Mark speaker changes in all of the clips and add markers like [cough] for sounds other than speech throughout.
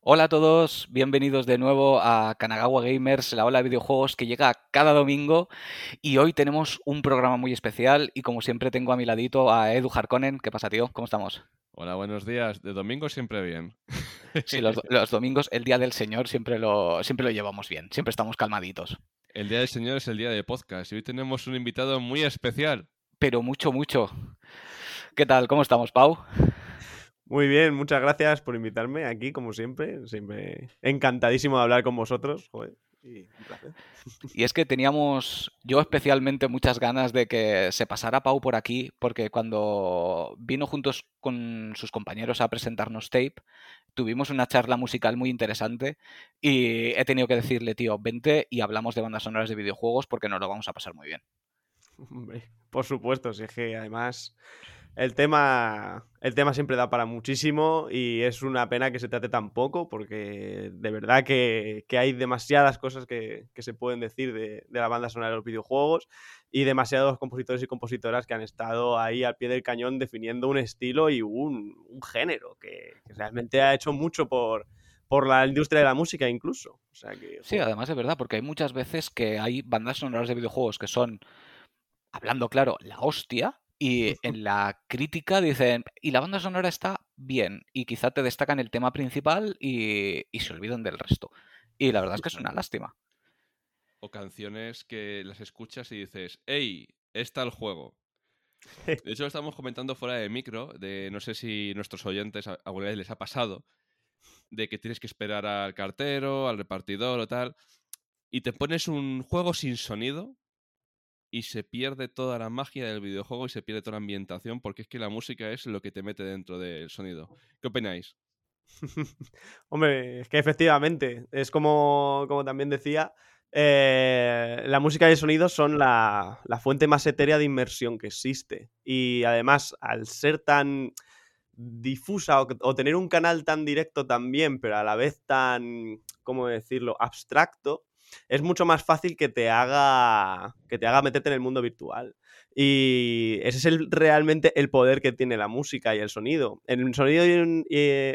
Speaker 1: Hola a todos, bienvenidos de nuevo a Kanagawa Gamers, la ola de videojuegos que llega cada domingo y hoy tenemos un programa muy especial y como siempre tengo a mi ladito a Edu Harkonnen. ¿Qué pasa, tío? ¿Cómo estamos?
Speaker 2: Hola, buenos días. De domingo siempre bien.
Speaker 1: Sí, los, los domingos, el Día del Señor, siempre lo, siempre lo llevamos bien, siempre estamos calmaditos.
Speaker 2: El Día del Señor es el día de podcast y hoy tenemos un invitado muy especial.
Speaker 1: Pero mucho, mucho. ¿Qué tal? ¿Cómo estamos, Pau?
Speaker 3: Muy bien, muchas gracias por invitarme aquí, como siempre. Siempre encantadísimo de hablar con vosotros. Joder, y un placer.
Speaker 1: Y es que teníamos, yo especialmente, muchas ganas de que se pasara Pau por aquí, porque cuando vino juntos con sus compañeros a presentarnos Tape, tuvimos una charla musical muy interesante y he tenido que decirle, tío, vente y hablamos de bandas sonoras de videojuegos porque nos lo vamos a pasar muy bien.
Speaker 3: Hombre, por supuesto, si es que además el tema, el tema siempre da para muchísimo y es una pena que se trate tan poco porque de verdad que, que hay demasiadas cosas que, que se pueden decir de, de, la banda sonora de los videojuegos y demasiados compositores y compositoras que han estado ahí al pie del cañón definiendo un estilo y un, un género que, que, realmente ha hecho mucho por, por la industria de la música incluso. O sea que,
Speaker 1: sí, además es verdad, porque hay muchas veces que hay bandas sonoras de videojuegos que son, hablando claro, la hostia, y en la crítica dicen, y la banda sonora está bien, y quizá te destacan el tema principal y, y, se olvidan del resto. Y la verdad es que es una lástima.
Speaker 2: O canciones que las escuchas y dices, hey, está el juego. [laughs] De hecho, lo estamos comentando fuera de micro, de no sé si nuestros oyentes alguna vez les ha pasado, de que tienes que esperar al cartero, al repartidor o tal, y te pones un juego sin sonido, y se pierde toda la magia del videojuego y se pierde toda la ambientación porque es que la música es lo que te mete dentro del sonido. ¿Qué opináis? [laughs]
Speaker 3: Hombre, es que efectivamente, es como, como también decía, eh, la música y el sonido son la, la, fuente más etérea de inmersión que existe. Y además, al ser tan difusa o, o, tener un canal tan directo también, pero a la vez tan, ¿cómo decirlo?, abstracto, es mucho más fácil que te haga que te haga meterte en el mundo virtual. Y ese es el, realmente el poder que tiene la música y el sonido. En el sonido y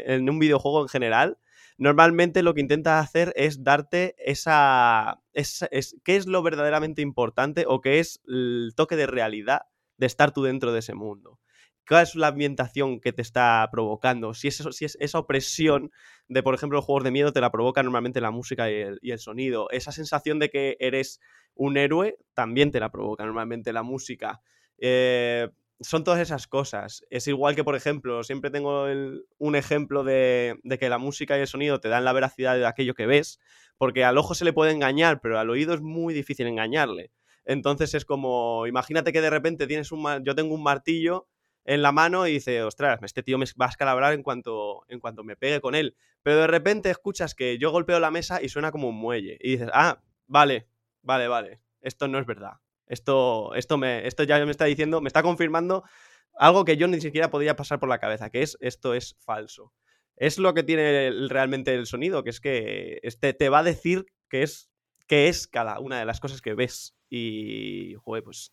Speaker 3: en un videojuego en general, normalmente lo que intenta hacer es darte esa, esa es, qué es lo verdaderamente importante o qué es el toque de realidad de estar tú dentro de ese mundo cuál es la ambientación que te está provocando. Si es, si es esa opresión de, por ejemplo, los juegos de miedo te la provoca normalmente la música y el, sonido. Esa sensación de que eres un héroe también te la provoca normalmente la música. Eh, son todas esas cosas. Es igual que, por ejemplo, siempre tengo un ejemplo de, de, que la música y el sonido te dan la veracidad de aquello que ves, porque al ojo se le puede engañar, pero al oído es muy difícil engañarle. Entonces es como, imagínate que de repente tienes un, yo tengo un martillo en la mano y dice, ostras, este tío me va a escalabrar en cuanto, en cuanto me pegue con él. Pero de repente escuchas que yo golpeo la mesa y suena como un muelle. Y dices, ah, vale, vale, vale, esto no es verdad. Esto, esto, me, esto ya me está diciendo, me está confirmando algo que yo ni siquiera podía pasar por la cabeza, que es esto es falso. Es lo que tiene realmente el sonido, que es que este te va a decir que es, que es cada una de las cosas que ves. Y, joder, pues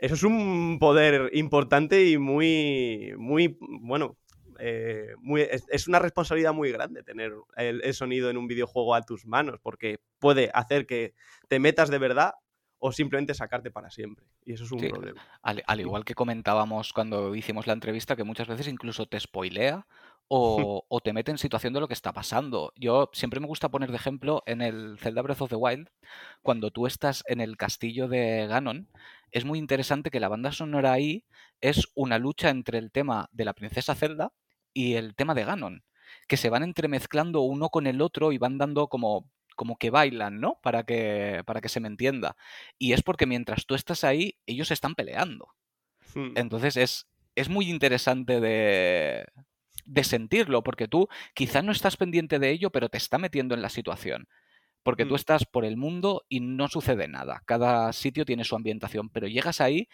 Speaker 3: eso es un poder importante y muy, muy, bueno, eh, muy, es, es, una responsabilidad muy grande tener el, el, sonido en un videojuego a tus manos, porque puede hacer que te metas de verdad o simplemente sacarte para siempre. Y eso es un sí, problema.
Speaker 1: Al, al, igual que comentábamos cuando hicimos la entrevista, que muchas veces incluso te spoilea o, [laughs] o, te mete en situación de lo que está pasando. Yo siempre me gusta poner de ejemplo en el Zelda Breath of the Wild, cuando tú estás en el castillo de Ganon, es muy interesante que la banda sonora ahí es una lucha entre el tema de la princesa Zelda y el tema de Ganon, que se van entremezclando uno con el otro y van dando como como que bailan, ¿no? Para que, para que se me entienda. Y es porque mientras tú estás ahí, ellos están peleando. Hmm. Entonces es, es muy interesante de, de sentirlo, porque tú quizás no estás pendiente de ello, pero te está metiendo en la situación. Porque tú estás por el mundo y no sucede nada. Cada sitio tiene su ambientación, pero llegas ahí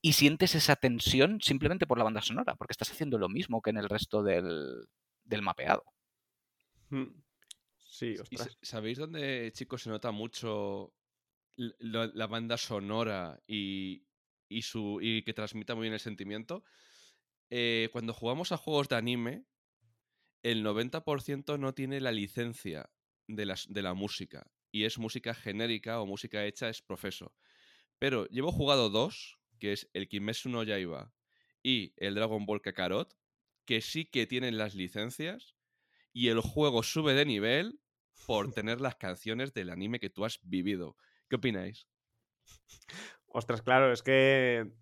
Speaker 1: y sientes esa tensión simplemente por la banda sonora, porque estás haciendo lo mismo que en el resto del, del mapeado.
Speaker 3: Sí, ostras.
Speaker 2: ¿Sabéis dónde, chicos, se nota mucho la, la banda sonora y, y, su, y que transmita muy bien el sentimiento? Eh, cuando jugamos a juegos de anime, el 90% no tiene la licencia de, las, de la música y es música genérica o música hecha es profeso. Pero llevo jugado dos, que es el Kimetsu no Yaiba y el Dragon Ball Kakarot, que sí que tienen las licencias y el juego sube de nivel por [laughs] tener las canciones del anime que tú has vivido. ¿Qué opináis?
Speaker 3: Ostras, claro, es que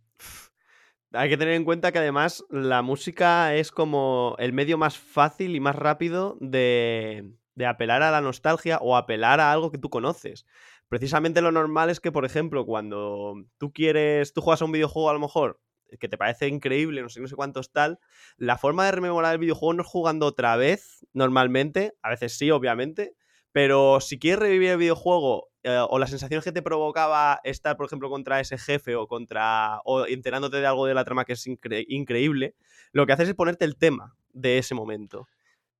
Speaker 3: hay que tener en cuenta que además la música es como el medio más fácil y más rápido de, de apelar a la nostalgia o apelar a algo que tú conoces. Precisamente lo normal es que, por ejemplo, cuando tú quieres, tú juegas a un videojuego a lo mejor que te parece increíble, no sé, no sé cuántos tal, la forma de rememorar el videojuego no es jugando otra vez, normalmente, a veces sí, obviamente, pero si quieres revivir el videojuego eh, o las sensaciones que te provocaba estar, por ejemplo, contra ese jefe o contra o enterándote de algo de la trama que es increíble, lo que haces es ponerte el tema de ese momento.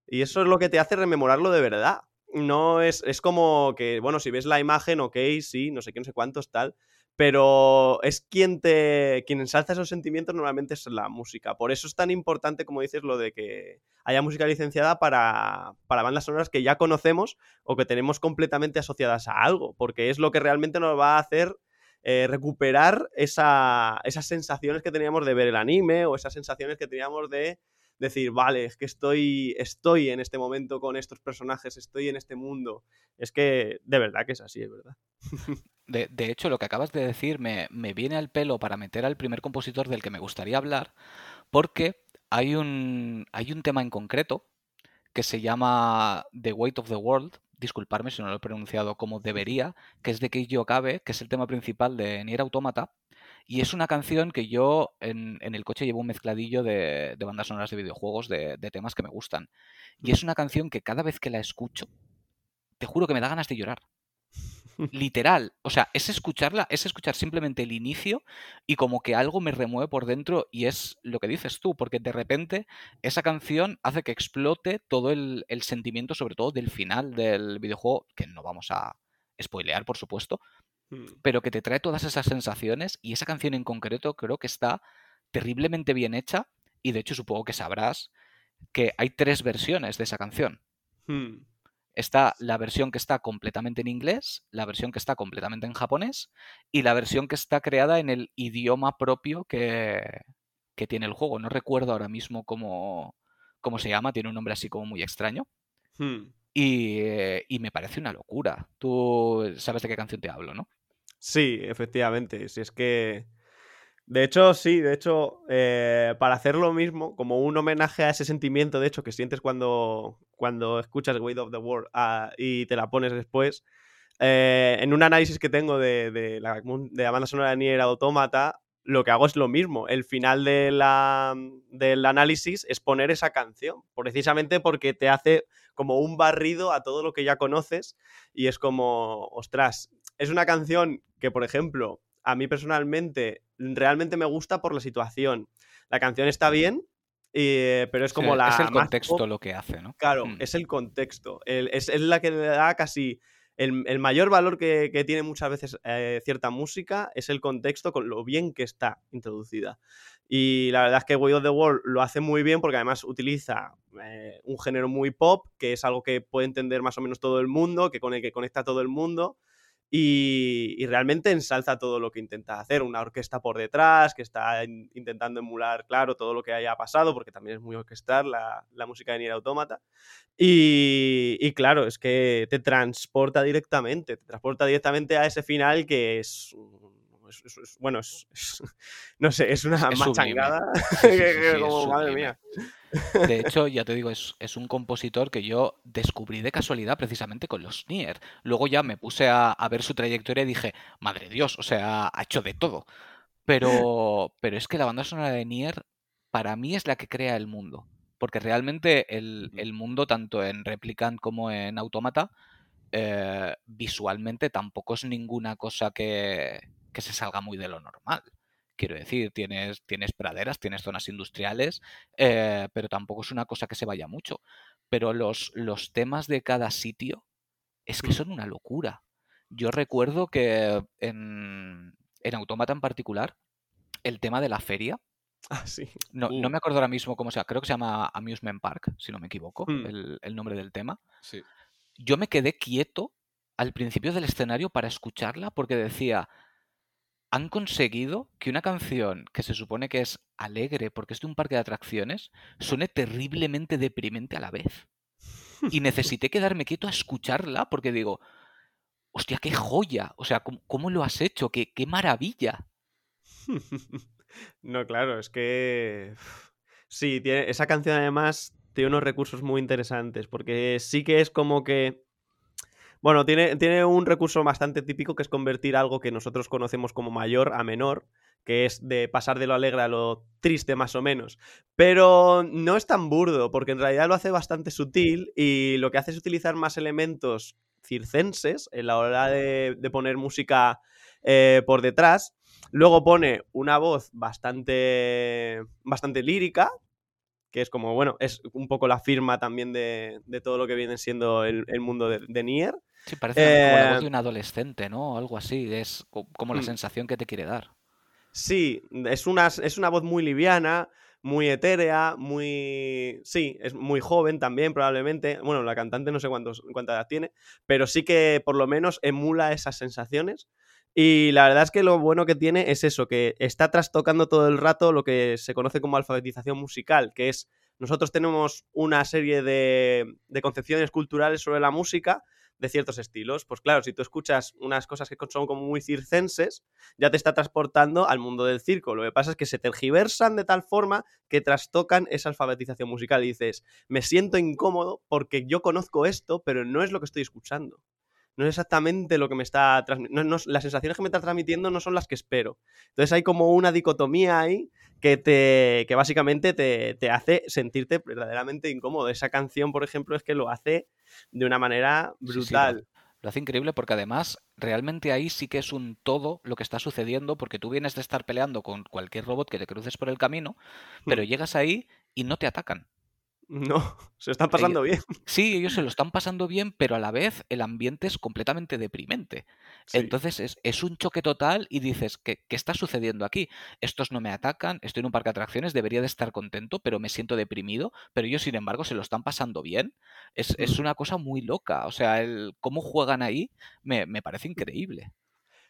Speaker 3: Y eso es lo que te hace rememorarlo de verdad. No es, es como que, bueno, si ves la imagen, ok, sí, no sé qué, no sé cuántos, tal, pero es quien te quien ensalza esos sentimientos normalmente es la música. Por eso es tan importante, como dices, lo de que haya música licenciada para, para bandas sonoras que ya conocemos o que tenemos completamente asociadas a algo, porque es lo que realmente nos va a hacer eh, recuperar esa, esas sensaciones que teníamos de ver el anime o esas sensaciones que teníamos de decir, vale, es que estoy, estoy en este momento con estos personajes, estoy en este mundo. Es que de verdad que es así, es verdad. [laughs]
Speaker 1: De, hecho, lo que acabas de decir me, viene al pelo para meter al primer compositor del que me gustaría hablar, porque hay un, hay un tema en concreto que se llama The Weight of the World, disculparme si no lo he pronunciado como debería, que es de Keiji Okabe, que es el tema principal de Nier Automata, y es una canción que yo en, el coche llevo un mezcladillo de, bandas sonoras de videojuegos, de, de, temas que me gustan. Y es una canción que cada vez que la escucho, te juro que me da ganas de llorar. Literal. O sea, es escucharla, es escuchar simplemente el inicio y como que algo me remueve por dentro y es lo que dices tú, porque de repente esa canción hace que explote todo el, el sentimiento, sobre todo del final del videojuego, que no vamos a spoilear, por supuesto. Pero que te trae todas esas sensaciones y esa canción en concreto creo que está terriblemente bien hecha y de hecho supongo que sabrás que hay tres versiones de esa canción. Mm. Está la versión que está completamente en inglés, la versión que está completamente en japonés y la versión que está creada en el idioma propio que, que tiene el juego. No recuerdo ahora mismo cómo, cómo se llama, tiene un nombre así como muy extraño. Mm. Y, y, me parece una locura. Tú sabes de qué canción te hablo, ¿no?
Speaker 3: Sí, efectivamente. Si es que. De hecho, sí, de hecho, eh, para hacer lo mismo, como un homenaje a ese sentimiento, de hecho, que sientes cuando, cuando escuchas Weight of the World ah, y te la pones después, eh, en un análisis que tengo de, la, de banda sonora de Nier Automata, lo que hago es lo mismo. El final del análisis es poner esa canción, precisamente porque te hace como un barrido a todo lo que ya conoces y es como, ostras, es una canción que, por ejemplo, a mí personalmente realmente me gusta por la situación. La canción está bien, pero es como la.
Speaker 1: Es el contexto lo que hace, ¿no?
Speaker 3: Claro, mm. es el contexto. es, la que le da casi. El, mayor valor que, tiene muchas veces eh, cierta música es el contexto con lo bien que está introducida. Y la verdad es que Way of the World lo hace muy bien porque además utiliza eh, un género muy pop, que es algo que puede entender más o menos todo el mundo, que con el que conecta todo el mundo y, realmente ensalza todo lo que intenta hacer. Una orquesta por detrás que está intentando emular, claro, todo lo que haya pasado, porque también es muy orquestar la, música de Nier Automata. Y, claro, es que te transporta directamente, te transporta directamente a ese final que es bueno, es, [laughs] no sé, es una machangada. [laughs] madre mía.
Speaker 1: De hecho, ya te digo, es, un compositor que yo descubrí de casualidad precisamente con los Nier. Luego ya me puse a, ver su trayectoria y dije, madre Dios, o sea, ha hecho de todo. Pero, pero es que la banda sonora de Nier para mí es la que crea el mundo. Porque realmente el, mundo, tanto en Replicant como en Automata, eh, visualmente tampoco es ninguna cosa que, que se salga muy de lo normal. Quiero decir, tienes, tienes praderas, tienes zonas industriales, eh, pero tampoco es una cosa que se vaya mucho. Pero los, los temas de cada sitio es que mm. son una locura. Yo recuerdo que en, en Automata en particular, el tema de la feria,
Speaker 3: Ah, sí.
Speaker 1: No, no
Speaker 2: Uh.
Speaker 1: me acuerdo ahora mismo cómo se llama. Creo que se llama Amusement Park, si no me equivoco,
Speaker 3: Hmm.
Speaker 1: el, el nombre del tema.
Speaker 2: Sí.
Speaker 1: Yo me quedé quieto al principio del escenario para escucharla porque decía, han conseguido que una canción que se supone que es alegre porque es de un parque de atracciones suene terriblemente deprimente a la vez. [laughs] Y necesité quedarme quieto a escucharla porque digo, hostia, qué joya. O sea, ¿cómo, cómo lo has hecho? ¡Qué, qué maravilla! [laughs]
Speaker 3: No, claro, es que. Sí, tiene, esa canción además tiene unos recursos muy interesantes, porque sí que es como que. Bueno, tiene, tiene un recurso bastante típico que es convertir algo que nosotros conocemos como mayor a menor, que es de pasar de lo alegre a lo triste más o menos. Pero no es tan burdo, porque en realidad lo hace bastante sutil y lo que hace es utilizar más elementos circenses en la hora de, de poner música eh, por detrás. Luego pone una voz bastante, bastante lírica, que es como, bueno, es un poco la firma también de, de todo lo que viene siendo el, el mundo de, de Nier.
Speaker 1: Sí, parece como la voz
Speaker 3: Eh,
Speaker 1: de un adolescente, ¿no? Algo así. Es co- como la
Speaker 3: Mm.
Speaker 1: sensación que te quiere dar.
Speaker 3: Sí, es una, es una voz muy liviana, muy etérea, muy... Sí, es muy joven también probablemente. Bueno, la cantante no sé cuántos, cuánta edad tiene, pero sí que por lo menos emula esas sensaciones. Y la verdad es que lo bueno que tiene es eso, que está trastocando todo el rato lo que se conoce como alfabetización musical, que es nosotros tenemos una serie de, concepciones culturales sobre la música de ciertos estilos. Pues claro, si tú escuchas unas cosas que son como muy circenses, ya te está transportando al mundo del circo. Lo que pasa es que se tergiversan de tal forma que trastocan esa alfabetización musical. Y dices, me siento incómodo porque yo conozco esto, pero no es lo que estoy escuchando. No es exactamente lo que me está transmitiendo. las sensaciones que me está transmitiendo no son las que espero. Entonces hay como una dicotomía ahí que, te, que básicamente te, te hace sentirte verdaderamente incómodo. Esa canción, por ejemplo, es que lo hace de una manera
Speaker 1: Sí, sí, lo,
Speaker 3: brutal.
Speaker 1: lo hace increíble porque además realmente ahí sí que es un todo lo que está sucediendo porque tú vienes de estar peleando con cualquier robot que te cruces por el camino, pero
Speaker 3: Hmm.
Speaker 1: llegas ahí y no te atacan.
Speaker 3: No, [laughs] se están
Speaker 1: Ellos-
Speaker 3: pasando bien.
Speaker 1: Sí, ellos se lo están pasando bien, pero a la vez el ambiente es completamente deprimente.
Speaker 3: Sí.
Speaker 1: Entonces es, es un choque total y dices, ¿qué, ¿qué está sucediendo aquí? Estos no me atacan, estoy en un parque de atracciones, debería de estar contento, pero me siento deprimido, pero ellos sin embargo se lo están pasando bien. Es, es una cosa muy loca, o sea, el cómo juegan ahí me, me parece increíble.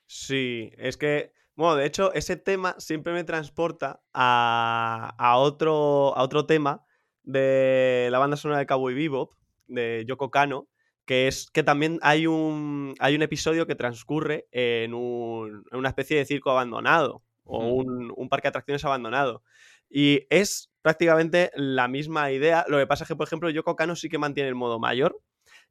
Speaker 3: Sí, es que, bueno, de hecho, ese tema siempre me transporta a, a otro, a otro tema de la banda sonora de Cowboy Bebop, de Yoko Kano, que es que también hay un, hay un episodio que transcurre en, un- en una especie de circo abandonado o un, un parque de atracciones abandonado. Y es prácticamente la misma idea. Lo que pasa es que, por ejemplo, Yoko Kano sí que mantiene el modo mayor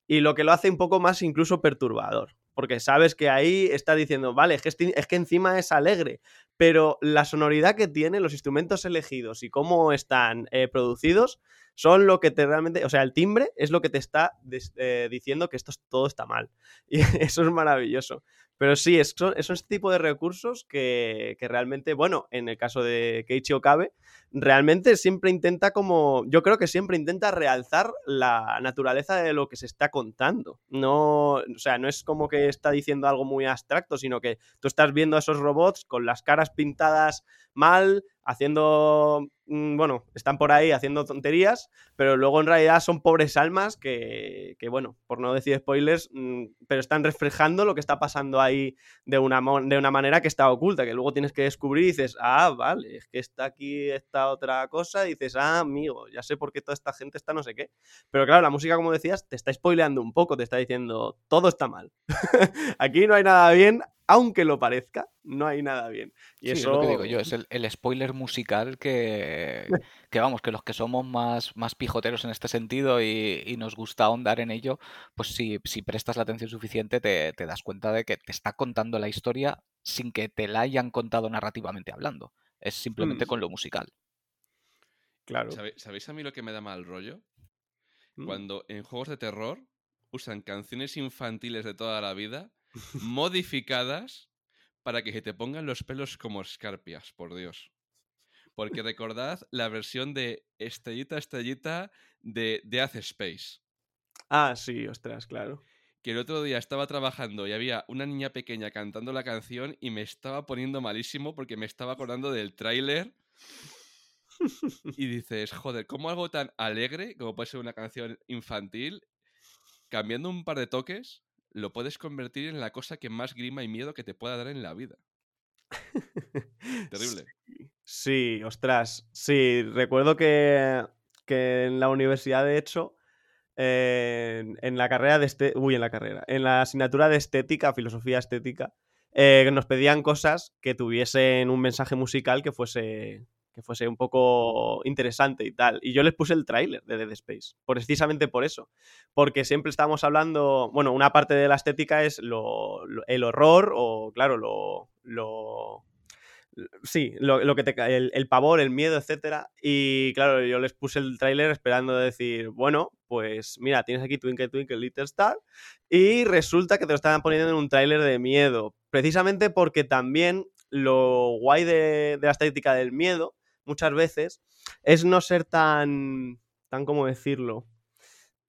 Speaker 3: y lo que lo hace un poco más incluso perturbador. Porque sabes que ahí está diciendo, vale, es que, esti- es que encima es alegre, pero la sonoridad que tiene, los instrumentos elegidos y cómo están eh, producidos son lo que te realmente, o sea, el timbre es lo que te está eh, diciendo que esto es- todo está mal. [laughs] Y eso es maravilloso. Pero sí, es, son, es este tipo de recursos que, que realmente, bueno, en el caso de Keiichi Okabe, realmente siempre intenta como, yo creo que siempre intenta realzar la naturaleza de lo que se está contando. No, o sea, no es como que está diciendo algo muy abstracto, sino que tú estás viendo a esos robots con las caras pintadas mal, haciendo, mm, bueno, están por ahí haciendo tonterías, pero luego en realidad son pobres almas que, que bueno, por no decir spoilers, mm, pero están reflejando lo que está pasando ahí de una, de una manera que está oculta, que luego tienes que descubrir y dices, ah, vale, es que está aquí esta otra cosa, y dices, ah, amigo, ya sé por qué toda esta gente está no sé qué. Pero claro, la música, como decías, te está spoileando un poco, te está diciendo, todo está mal. [laughs] aquí no hay nada bien, aunque lo parezca, no hay nada bien. Y
Speaker 1: Sí, es
Speaker 3: eso...
Speaker 1: lo que digo yo, es el, el spoiler musical que, [laughs] que vamos, que los que somos más, más pijoteros en este sentido y, y nos gusta ahondar en ello, pues si, si prestas la atención suficiente te, te das cuenta de que te está contando la historia sin que te la hayan contado narrativamente hablando. Es simplemente
Speaker 3: Mm,
Speaker 1: con lo musical.
Speaker 3: claro.
Speaker 2: ¿Sabe- ¿Sabéis a mí lo que me da mal rollo?
Speaker 3: Mm.
Speaker 2: Cuando en juegos de terror usan canciones infantiles de toda la vida modificadas para que se te pongan los pelos como escarpias, por Dios. Porque recordad la versión de Estrellita Estrellita de Death Space.
Speaker 3: Ah, sí, ostras, claro.
Speaker 2: Que el otro día estaba trabajando y había una niña pequeña cantando la canción y me estaba poniendo malísimo porque me estaba acordando del tráiler y [laughs] dices, joder, ¿cómo algo tan alegre, como puede ser una canción infantil, cambiando un par de toques, lo puedes convertir en la cosa que más grima y miedo que te pueda dar en la vida? [laughs] Terrible.
Speaker 3: Sí, ostras. Sí, recuerdo que, que en la universidad, de hecho, en, en la carrera de este, uy, en la carrera, en la asignatura de estética, filosofía estética, eh, nos pedían cosas que tuviesen un mensaje musical que fuese, que fuese un poco interesante y tal. Y yo les puse el tráiler de Dead Space, precisamente por eso. Porque siempre estábamos hablando, bueno, una parte de la estética es lo, el horror o, claro, lo... lo Sí, lo, lo que te el, el pavor, el miedo, etcétera. Y claro, yo les puse el tráiler esperando decir, bueno, pues mira, tienes aquí Twinkle Twinkle Little Star. Y resulta que te lo estaban poniendo en un tráiler de miedo. Precisamente porque también lo guay de la estética del miedo, muchas veces, es no ser tan. tan como decirlo.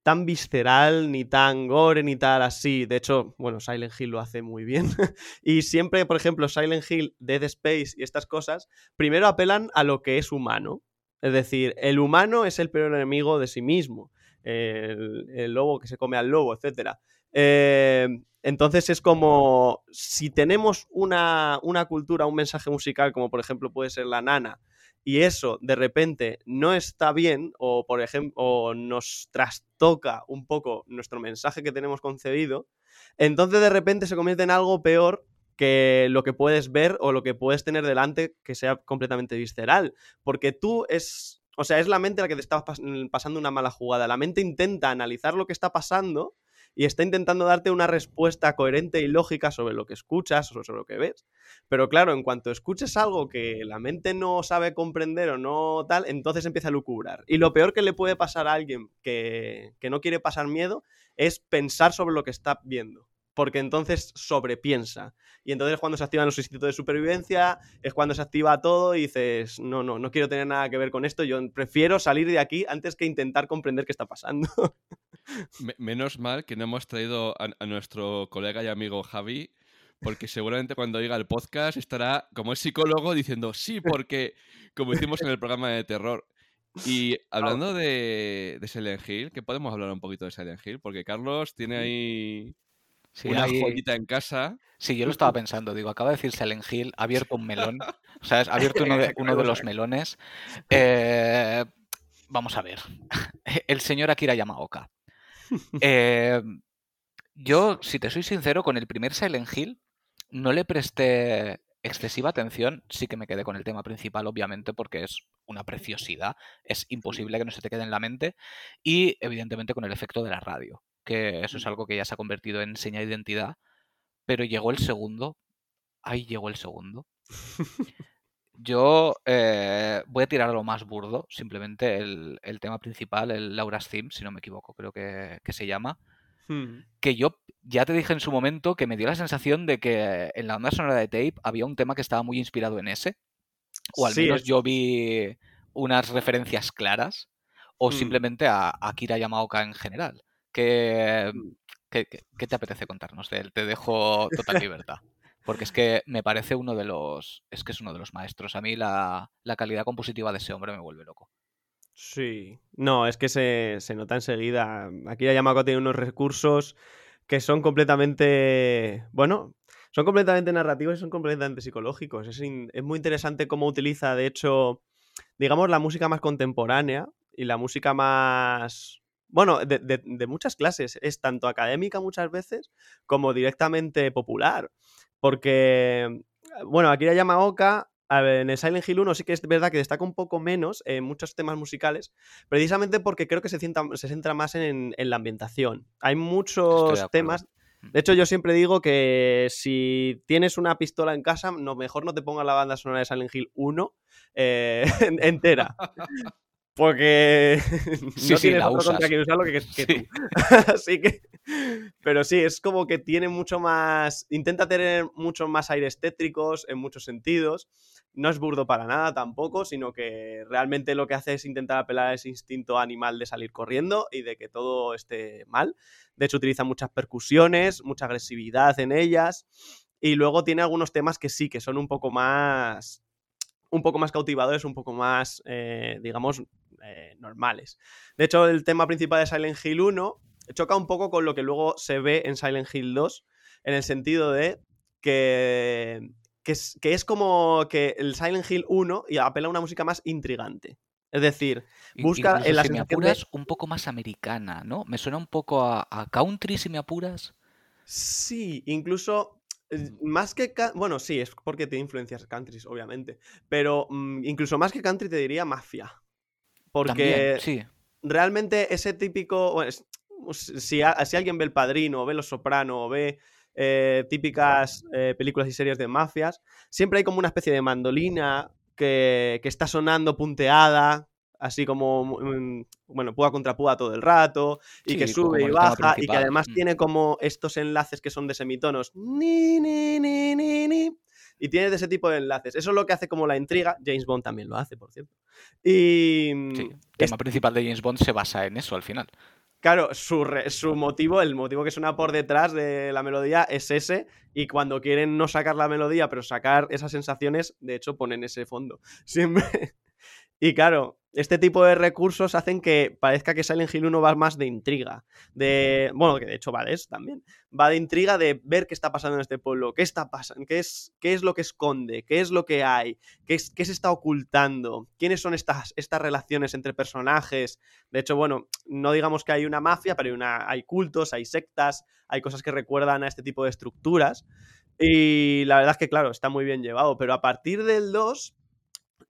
Speaker 3: tan visceral, ni tan gore, ni tal así. De hecho, bueno, Silent Hill lo hace muy bien. [laughs] y siempre, por ejemplo, Silent Hill, Dead Space y estas cosas, primero apelan a lo que es humano. Es decir, el humano es el peor enemigo de sí mismo. El, lobo que se come al lobo, etc. entonces es como si tenemos una, una cultura, un mensaje musical, como por ejemplo puede ser la nana, y eso de repente no está bien o por ejemplo nos trastoca un poco nuestro mensaje que tenemos concebido, entonces de repente se convierte en algo peor que lo que puedes ver o lo que puedes tener delante que sea completamente visceral, porque tú es, o sea, es la mente la que te está pas pasando una mala jugada, la mente intenta analizar lo que está pasando y está intentando darte una respuesta coherente y lógica sobre lo que escuchas o sobre lo que ves. Pero claro, en cuanto escuches algo que la mente no sabe comprender o no tal, entonces empieza a lucubrar. Y lo peor que le puede pasar a alguien que, que no quiere pasar miedo es pensar sobre lo que está viendo. Porque entonces sobrepiensa. Y entonces es cuando se activan los instintos de supervivencia, es cuando se activa todo y dices, no, no, no quiero tener nada que ver con esto, yo prefiero salir de aquí antes que intentar comprender qué está pasando. [laughs]
Speaker 2: Menos mal que no hemos traído a, a, nuestro colega y amigo Javi, porque seguramente cuando oiga el podcast estará como es psicólogo diciendo sí, porque como hicimos en el programa de terror. Y [laughs] hablando de, de Silent Hill, que podemos hablar un poquito de Silent Hill, porque Carlos tiene ahí sí, una joyita en casa.
Speaker 1: Sí, yo lo estaba pensando, digo, acaba de decir Silent Hill, ha abierto un melón, o sea, ha [laughs] abierto uno de, uno de los melones. Eh, vamos a ver, [laughs] el señor Akira Yamaoka. Eh, yo, si te soy sincero, con el primer Silent Hill no le presté excesiva atención. Sí que me quedé con el tema principal, obviamente, porque es una preciosidad. Es imposible que no se te quede en la mente. Y, evidentemente, con el efecto de la radio, que eso es algo que ya se ha convertido en seña de identidad. Pero llegó el segundo. Ahí llegó el segundo. Yo eh, voy a tirar a lo más burdo, simplemente el, el, tema principal, el Laura's Theme, si no me equivoco, creo que, que se llama. Hmm. Que yo ya te dije en su momento que me dio la sensación de que en la banda sonora de Tape había un tema que estaba muy inspirado en ese. O al sí, menos es... yo vi unas referencias claras. O hmm. simplemente a, a Kira Yamaoka en general. ¿Qué, qué, qué te apetece contarnos de él? Te dejo total [laughs] libertad porque es que me parece uno de los. Es que es uno de los maestros. A mí la, la calidad compositiva de ese hombre me vuelve loco.
Speaker 3: Sí, no, es que se, se nota enseguida. Aquí la Yamaco tiene unos recursos que son completamente. Bueno, son completamente narrativos y son completamente psicológicos. Es, in, es muy interesante cómo utiliza, de hecho, digamos, la música más contemporánea y la música más bueno, de, de, de, muchas clases. Es tanto académica muchas veces como directamente popular. Porque, bueno, Akira Yamaoka en el Silent Hill 1 sí que es verdad que destaca un poco menos en muchos temas musicales, precisamente porque creo que se, centra, se centra más en, en, la ambientación. Hay muchos temas. De hecho, yo siempre digo que si tienes una pistola en casa, no, mejor no te pongas la banda sonora de Silent Hill 1 eh, [laughs] entera. Porque [laughs]
Speaker 1: sí,
Speaker 3: no
Speaker 1: sí,
Speaker 3: tienes
Speaker 1: la
Speaker 3: otro
Speaker 1: usas.
Speaker 3: contra quien usarlo que, que
Speaker 1: Sí.
Speaker 3: tú. [laughs] Así que. Pero sí, es como que tiene mucho más. Intenta tener muchos más aires tétricos en muchos sentidos. No es burdo para nada tampoco, sino que realmente lo que hace es intentar apelar a ese instinto animal de salir corriendo y de que todo esté mal. De hecho, utiliza muchas percusiones, mucha agresividad en ellas. Y luego tiene algunos temas que sí, que son un poco más un poco más cautivadores, un poco más, eh, digamos, eh, normales. De hecho, el tema principal de Silent Hill 1 choca un poco con lo que luego se ve en Silent Hill 2, en el sentido de que, que, es, como que el Silent Hill 1 apela a una música más intrigante. Es decir, busca
Speaker 1: en la si me apuras un poco más americana, ¿no? Me suena un poco a, country si me apuras.
Speaker 3: Sí, incluso eh, más que. Bueno, sí, es porque tiene influencias country, obviamente. Pero mm, incluso más que country te diría mafia. Porque sí. realmente ese típico. si, alguien ve El Padrino, o ve Los Soprano, o ve eh, típicas eh, películas y series de mafias, siempre hay como una especie de mandolina que, está sonando punteada, así como, mm, bueno, púa contra púa todo el rato, y que sube y baja, y que además mm. tiene como estos enlaces que son de semitonos. Ni, ni, ni, ni, y tiene de ese tipo de enlaces. Eso es lo que hace como la intriga. James Bond también lo hace, por cierto. Y.
Speaker 1: Sí, el tema principal de James Bond se basa en eso al final.
Speaker 3: Claro, su, su, motivo, el motivo que suena por detrás de la melodía es ese, y cuando quieren no sacar la melodía, pero sacar esas sensaciones, de hecho ponen ese fondo. [laughs] Siempre. Y claro, este tipo de recursos hacen que parezca que Silent Hill 1 va más de intriga. De. Bueno, que de hecho va de eso también. Va de intriga de ver qué está pasando en este pueblo, qué está pasando, qué es, qué es lo que esconde, qué es lo que hay, qué, es, qué se está ocultando, quiénes son estas, estas relaciones entre personajes. De hecho, bueno, no digamos que hay una mafia, pero hay, una, hay cultos, hay sectas, hay cosas que recuerdan a este tipo de estructuras. Y la verdad es que, claro, está muy bien llevado. Pero a partir del 2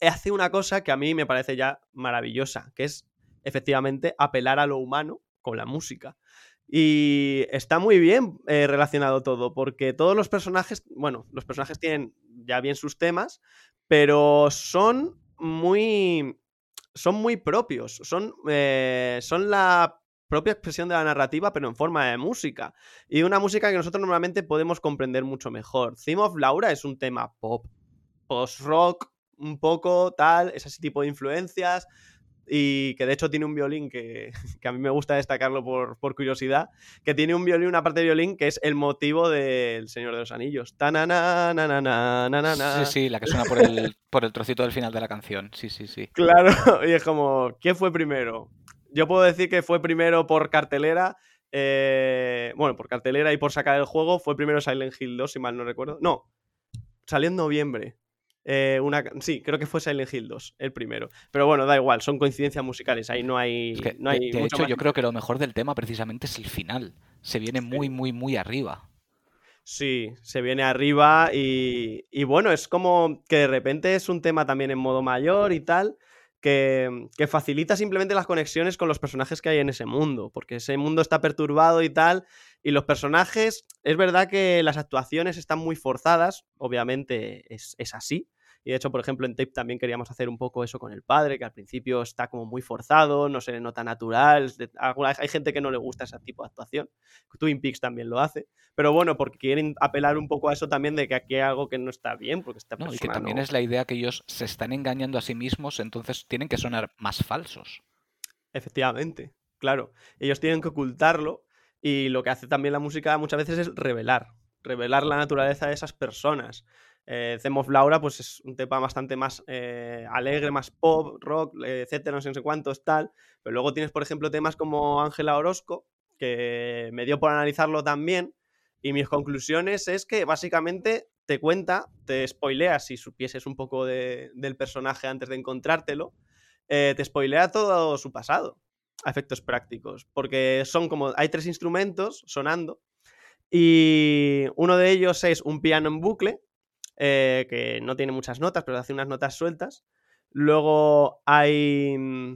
Speaker 3: hace una cosa que a mí me parece ya maravillosa, que es efectivamente apelar a lo humano con la música. Y está muy bien eh, relacionado todo, porque todos los personajes, bueno, los personajes tienen ya bien sus temas, pero son muy. son muy propios. Son, eh, son la propia expresión de la narrativa, pero en forma de música. Y una música que nosotros normalmente podemos comprender mucho mejor. Theme of Laura es un tema pop, post-rock, un poco tal, ese tipo de influencias. Y que de hecho tiene un violín que, [laughs] a mí me gusta destacarlo por, curiosidad, que tiene un violín, una parte de violín que es el motivo del Señor de los Anillos.
Speaker 1: Sí, sí, la que suena por el, [laughs] por el trocito del final de la canción. Sí, sí, sí.
Speaker 3: Claro, [laughs] y es como, ¿quién fue primero? Yo puedo decir que fue primero por cartelera. Eh, bueno, por cartelera y por sacar el juego, fue primero Silent Hill 2, si mal no recuerdo. No, salió en noviembre. Eh, una, sí, creo que fue Silent Hill 2, el primero. Pero bueno, da igual, son coincidencias musicales, ahí no hay... no hay
Speaker 1: de, hecho, yo creo que lo mejor del tema precisamente es el final. Se viene muy, muy, muy arriba.
Speaker 3: Sí, se viene arriba y, y, bueno, es como que de repente es un tema también en modo mayor y tal, que, que, facilita simplemente las conexiones con los personajes que hay en ese mundo, porque ese mundo está perturbado y tal, y los personajes, es verdad que las actuaciones están muy forzadas, obviamente es, es así, y de hecho, por ejemplo, en Tape también queríamos hacer un poco eso con el padre, que al principio está como muy forzado, no se le nota natural. Hay gente que no le gusta ese tipo de actuación. Twin Peaks también lo hace. Pero bueno, porque quieren apelar un poco a eso también de que aquí hay algo que no está bien, porque está
Speaker 1: no, Y que también es la idea que ellos se están engañando a sí mismos, entonces tienen que sonar más falsos.
Speaker 3: Efectivamente, claro. Ellos tienen que ocultarlo y lo que hace también la música muchas veces es revelar, revelar la naturaleza de esas personas. Eh, Laura, pues es un tema bastante más eh, alegre, más pop, rock, etcétera, no sé, no sé cuántos, tal. Pero luego tienes, por ejemplo, temas como Ángela Orozco, que me dio por analizarlo también. Y mis conclusiones es que básicamente te cuenta, te spoilea si supieses un poco del personaje antes de encontrártelo, eh, te spoilea todo su pasado a efectos prácticos. Porque son como, hay tres instrumentos sonando y uno de ellos es un piano en bucle eh, que no tiene muchas notas, pero hace unas notas sueltas. Luego hay, mm,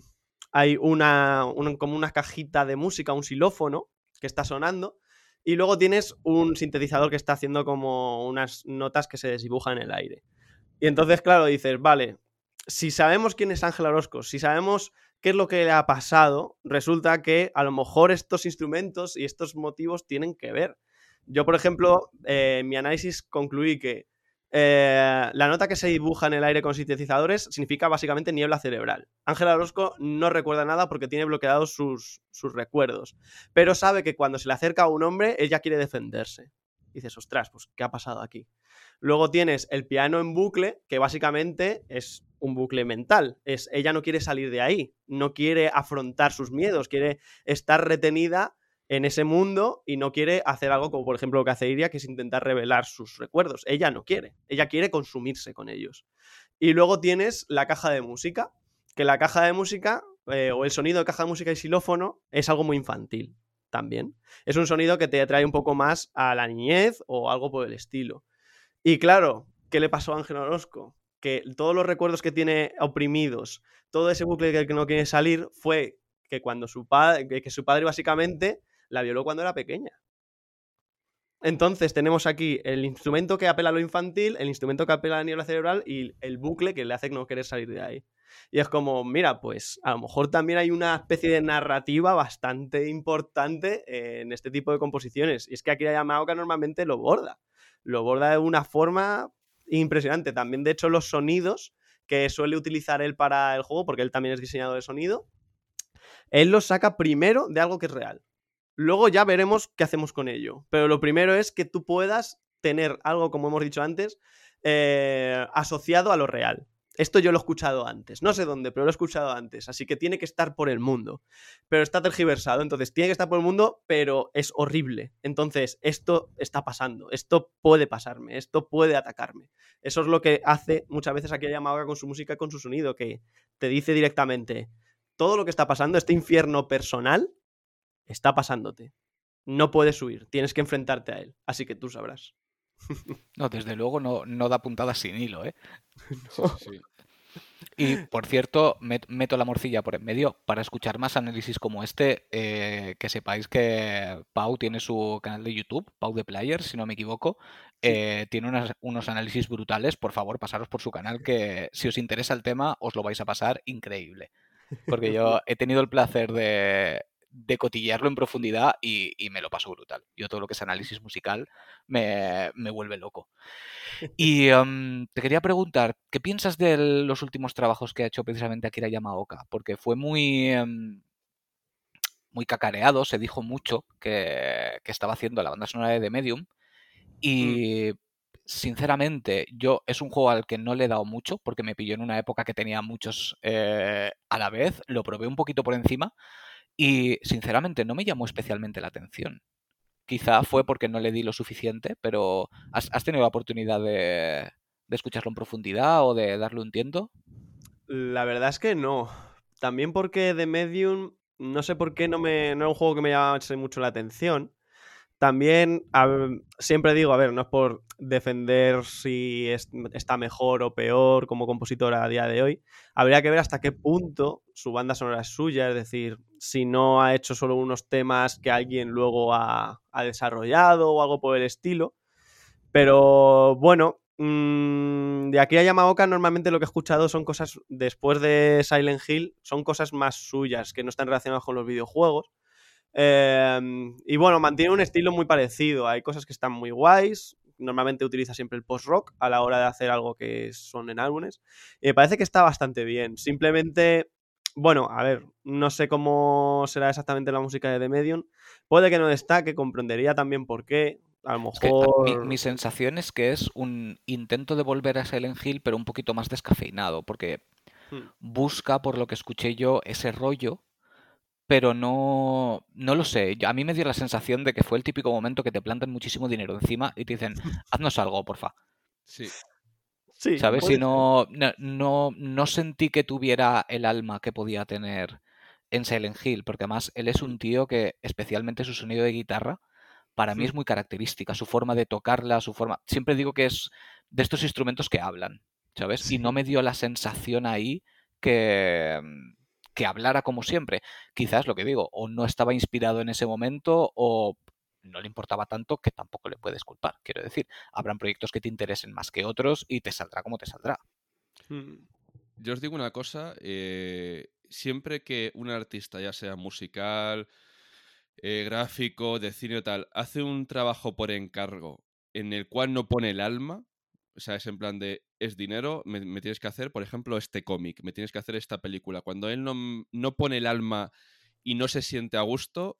Speaker 3: hay una, como una cajita de música, un xilófono que está sonando. Y luego tienes un sintetizador que está haciendo como unas notas que se desdibujan en el aire. Y entonces, claro, dices, vale, si sabemos quién es Ángel Orozco, si sabemos qué es lo que le ha pasado, resulta que a lo mejor estos instrumentos y estos motivos tienen que ver. Yo, por ejemplo, eh, en mi análisis concluí que eh, la nota que se dibuja en el aire con sintetizadores significa básicamente niebla cerebral. Ángela Orozco no recuerda nada porque tiene bloqueados sus, sus, recuerdos, pero sabe que cuando se le acerca a un hombre, ella quiere defenderse. dices, ostras, pues ¿qué ha pasado aquí? Luego tienes el piano en bucle, que básicamente es un bucle mental. Es ella no quiere salir de ahí, no quiere afrontar sus miedos, quiere estar retenida en ese mundo y no quiere hacer algo como por ejemplo lo que hace Iria, que es intentar revelar sus recuerdos. Ella no quiere, ella quiere consumirse con ellos. Y luego tienes la caja de música, que la caja de música eh, o el sonido de caja de música y xilófono es algo muy infantil también. Es un sonido que te atrae un poco más a la niñez o algo por el estilo. Y claro, ¿qué le pasó a Ángel Orozco? Que todos los recuerdos que tiene oprimidos, todo ese bucle que no quiere salir, fue que cuando su padre, que su padre básicamente la violó cuando era pequeña. Entonces tenemos aquí el instrumento que apela a lo infantil, el instrumento que apela a la niebla cerebral y el bucle que le hace no querer salir de ahí. Y es como, mira, pues a lo mejor también hay una especie de narrativa bastante importante en este tipo de composiciones. Y es que aquí la Yamaoka normalmente lo borda. Lo borda de una forma impresionante. También, de hecho, los sonidos que suele utilizar él para el juego, porque él también es diseñador de sonido, él los saca primero de algo que es real. Luego ya veremos qué hacemos con ello. Pero lo primero es que tú puedas tener algo, como hemos dicho antes, eh, asociado a lo real. Esto yo lo he escuchado antes, no sé dónde, pero lo he escuchado antes, así que tiene que estar por el mundo. Pero está tergiversado, entonces tiene que estar por el mundo, pero es horrible. Entonces, esto está pasando, esto puede pasarme, esto puede atacarme. Eso es lo que hace muchas veces aquí Yamaoka con su música, con su sonido, que te dice directamente, todo lo que está pasando, este infierno personal, está pasándote. No puedes huir, tienes que enfrentarte a él, así que tú sabrás. [laughs]
Speaker 1: No, desde luego no, no da puntadas sin hilo, ¿eh? [laughs] Y por cierto, meto la morcilla por en medio. Para escuchar más análisis como este, eh, que sepáis que Pau tiene su canal de YouTube, Pau de Player, si no me equivoco. Eh, tiene unos análisis brutales. Por favor, pasaros por su canal, que si os interesa el tema, os lo vais a pasar increíble. Porque yo [laughs] he tenido el placer de, de cotillearlo en profundidad y, me lo paso brutal. Yo todo lo que es análisis musical me, vuelve loco. Y em, te quería preguntar, ¿qué piensas de los últimos trabajos que ha hecho precisamente Akira Yamaoka? Porque fue muy, em, muy cacareado, se dijo mucho que, estaba haciendo la banda sonora de The Medium mm. y... Sinceramente, yo es un juego al que no le he dado mucho porque me pilló en una época que tenía muchos eh, a la vez. Lo probé un poquito por encima, y sinceramente no me llamó especialmente la atención. Quizá fue porque no le di lo suficiente, pero ¿has, tenido la oportunidad de, escucharlo en profundidad o de darle un tiento?
Speaker 3: La verdad es que no. También porque The Medium, no sé por qué no, me, no es un juego que me llama mucho la atención. También siempre digo, a ver, no es por defender si está mejor o peor como compositor a día de hoy. Habría que ver hasta qué punto su banda sonora es suya, es decir, si no ha hecho solo unos temas que alguien luego ha, desarrollado o algo por el estilo. Pero bueno, mm, de aquí a Yamaoka normalmente lo que he escuchado son cosas, después de Silent Hill, son cosas más suyas, que no están relacionadas con los videojuegos. Em, y bueno, mantiene un estilo muy parecido. Hay cosas que están muy guays. Normalmente utiliza siempre el post-rock a la hora de hacer algo que son en álbumes. Y me parece que está bastante bien. Simplemente, bueno, a ver, no sé cómo será exactamente la música de The Medium. Puede que no destaque, comprendería también por qué. A lo mejor.
Speaker 1: mi, sensación es que es un intento de volver a Silent Hill, pero un poquito más descafeinado, porque hmm. busca, por lo que escuché yo, ese rollo pero no, no lo sé. A mí me dio la sensación de que fue el típico momento que te plantan muchísimo dinero encima y te dicen, [laughs] haznos algo, porfa.
Speaker 2: Sí.
Speaker 1: Sí, ¿Sabes? Si no, no, no sentí que tuviera el alma que podía tener en Silent Hill, porque además él es un tío que, especialmente su sonido de guitarra, para mí es muy característica, su forma de tocarla, su forma... Siempre digo que es de estos instrumentos que hablan, ¿sabes? Y no me dio la sensación ahí que, que hablara como siempre. Quizás lo que digo, o no estaba inspirado en ese momento o no le importaba tanto que tampoco le puedes culpar. Quiero decir, habrán proyectos que te interesen más que otros y te saldrá como te saldrá.
Speaker 2: Hmm. Yo os digo una cosa, eh, siempre que un artista, ya sea musical, eh, gráfico, de cine o tal, hace un trabajo por encargo en el cual no pone el alma, o sea, es en plan de, es dinero, me, tienes que hacer, por ejemplo, este cómic, me tienes que hacer esta película. Cuando él no, no, pone el alma y no se siente a gusto,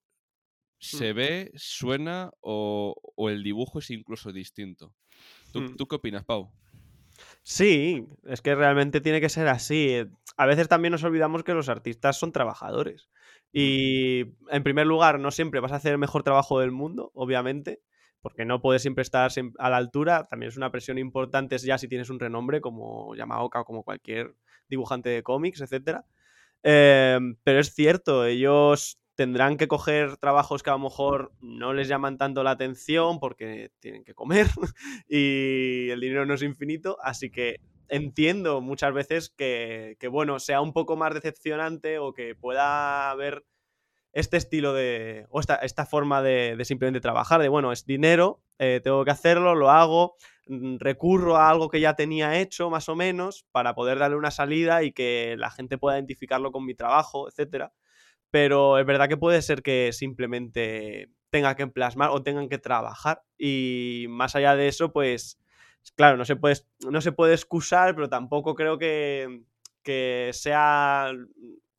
Speaker 2: se ve, suena o, el dibujo es incluso distinto. ¿Tú,
Speaker 3: Mm.
Speaker 2: ¿Tú, qué opinas, Pau?
Speaker 3: Sí, es que realmente tiene que ser así. A veces también nos olvidamos que los artistas son trabajadores. Y en primer lugar, no siempre vas a hacer el mejor trabajo del mundo, obviamente, porque no puedes siempre estar a la altura. También es una presión importante ya si tienes un renombre como Yamaoka o como cualquier dibujante de cómics, etc. Em, pero es cierto, ellos tendrán que coger trabajos que a lo mejor no les llaman tanto la atención porque tienen que comer [laughs] y el dinero no es infinito, así que entiendo muchas veces que, que, bueno, sea un poco más decepcionante o que pueda haber este estilo de, o esta, esta forma de, simplemente trabajar, de, bueno, es dinero, eh, tengo que hacerlo, lo hago, mm, recurro a algo que ya tenía hecho más o menos para poder darle una salida y que la gente pueda identificarlo con mi trabajo, etcétera pero es verdad que puede ser que simplemente tenga que plasmar o tengan que trabajar. Y más allá de eso, pues claro, no se puede, no se puede excusar, pero tampoco creo que, que sea,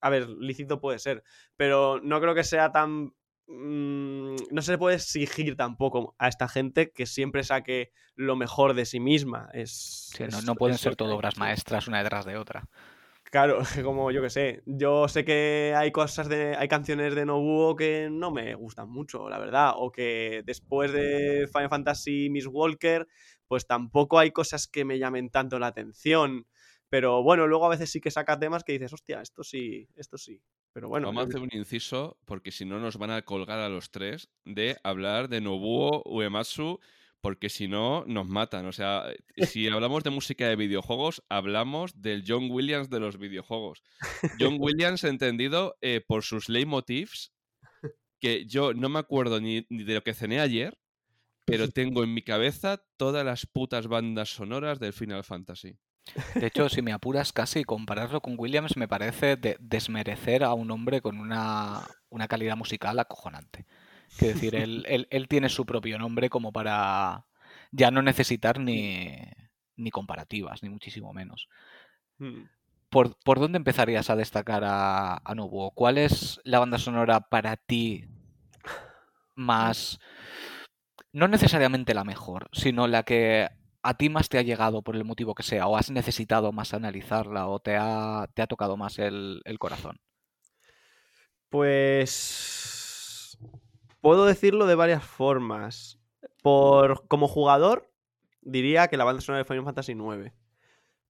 Speaker 3: a ver, lícito puede ser, pero no creo que sea tan... Mmm, no se puede exigir tampoco a esta gente que siempre saque lo mejor de sí misma. Es,
Speaker 1: sí, no, pueden
Speaker 3: es
Speaker 1: ser todo obras maestras una detrás de otra.
Speaker 3: Claro, [laughs] como yo que sé. Yo sé que hay cosas de. hay canciones de Nobuo que no me gustan mucho, la verdad. O que después de Final Fantasy Miss Walker, pues tampoco hay cosas que me llamen tanto la atención. Pero bueno, luego a veces sí que saca temas que dices, hostia, esto sí, esto sí. Pero bueno.
Speaker 2: Vamos a hacer un inciso, porque si no nos van a colgar a los tres de hablar de Nobuo Uematsu porque si no, nos matan. O sea, si hablamos de música de videojuegos, hablamos del John Williams de los videojuegos. John [laughs] Williams entendido eh, por sus leitmotivs, que yo no me acuerdo ni, ni, de lo que cené ayer, pero [laughs] tengo en mi cabeza todas las putas bandas sonoras del Final Fantasy.
Speaker 1: De hecho, si me apuras casi, compararlo con Williams me parece de desmerecer a un hombre con una, una calidad musical acojonante. Que decir, [laughs] él, él, él, tiene su propio nombre como para ya no necesitar ni, ni comparativas, ni muchísimo menos.
Speaker 3: Hmm.
Speaker 1: ¿Por, ¿Por, dónde empezarías a destacar a, a Nobuo? ¿Cuál es la banda sonora para ti [laughs] más... No necesariamente la mejor, sino la que a ti más te ha llegado por el motivo que sea, o has necesitado más analizarla, o te ha, te ha tocado más el, corazón?
Speaker 3: Pues puedo decirlo de varias formas. Por, como jugador, diría que la banda sonora de Final Fantasy IX.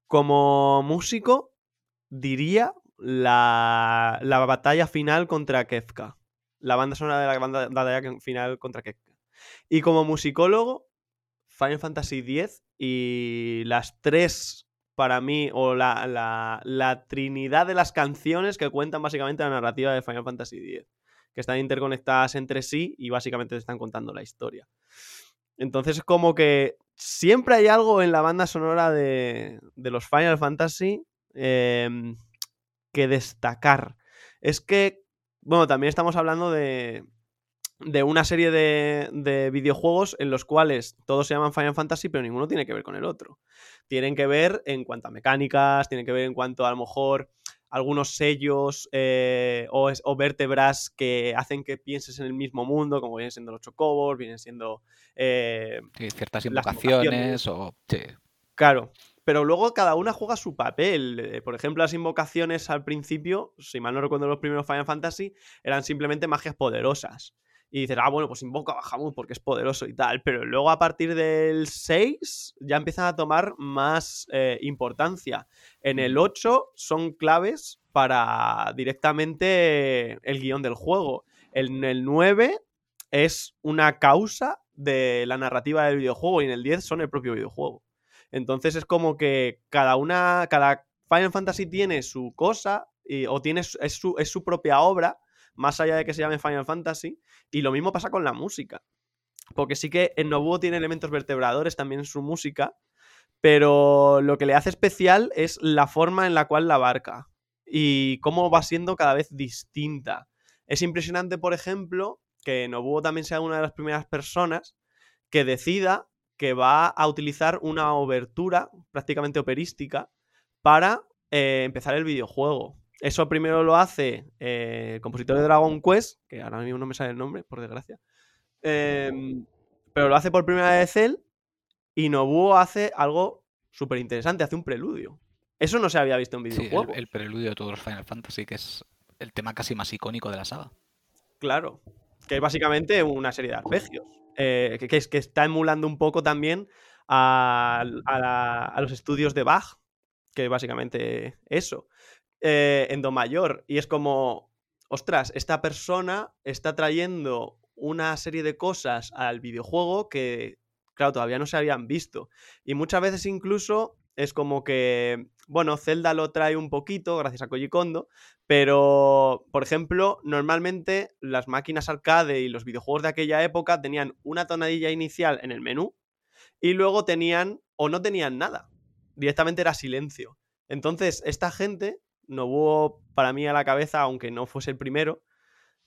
Speaker 3: Como músico, diría la, la batalla final contra Kefka. La banda sonora de la banda, batalla final contra Kefka. Y como musicólogo, Final Fantasy X y las tres, para mí, o la, la, la trinidad de las canciones que cuentan básicamente la narrativa de Final Fantasy X que están interconectadas entre sí y básicamente te están contando la historia. Entonces es como que siempre hay algo en la banda sonora de, de los Final Fantasy eh, que destacar. Es que, bueno, también estamos hablando de, de una serie de, de, videojuegos en los cuales todos se llaman Final Fantasy, pero ninguno tiene que ver con el otro. Tienen que ver en cuanto a mecánicas, tienen que ver en cuanto a, a lo mejor algunos sellos eh, o, o, vértebras que hacen que pienses en el mismo mundo, como vienen siendo los chocobos, vienen siendo... Eh,
Speaker 1: sí, ciertas invocaciones, o... Sí.
Speaker 3: Claro, pero luego cada una juega su papel. Eh, Por ejemplo, las invocaciones al principio, si mal no recuerdo los primeros Final Fantasy, eran simplemente magias poderosas. Y dices, ah, bueno, pues invoca a Bahamut porque es poderoso y tal. Pero luego a partir del 6 ya empiezan a tomar más eh, importancia. En el 8 son claves para directamente el guion del juego. En el 9 es una causa de la narrativa del videojuego y en el 10 son el propio videojuego. Entonces es como que cada una, cada Final Fantasy tiene su cosa y, o tiene, es, su, es su propia obra, más allá de que se llame Final Fantasy, y lo mismo pasa con la música. Porque sí que en Nobuo tiene elementos vertebradores también en su música, pero lo que le hace especial es la forma en la cual la abarca y cómo va siendo cada vez distinta. Es impresionante, por ejemplo, que Nobuo también sea una de las primeras personas que decida que va a utilizar una obertura prácticamente operística para eh, empezar el videojuego. Eso primero lo hace eh, el compositor de Dragon Quest, que ahora mismo no me sale el nombre, por desgracia. Em, pero lo hace por primera vez él y Nobuo hace algo súper interesante, hace un preludio. Eso no se había visto en videojuegos.
Speaker 1: Sí, el, preludio de todos los Final Fantasy, que es el tema casi más icónico de la saga.
Speaker 3: Claro, que es básicamente una serie de arpegios, eh, que, que, está emulando un poco también a, los estudios de Bach, que básicamente eso, eh, en Do mayor. Y es como, ostras, esta persona está trayendo una serie de cosas al videojuego que, claro, todavía no se habían visto. Y muchas veces incluso es como que, bueno, Zelda lo trae un poquito gracias a Koji Kondo, pero, por ejemplo, normalmente las máquinas arcade y los videojuegos de aquella época tenían una tonadilla inicial en el menú y luego tenían o no tenían nada. Directamente era silencio. Entonces, esta gente, no hubo para mí a la cabeza, aunque no fuese el primero,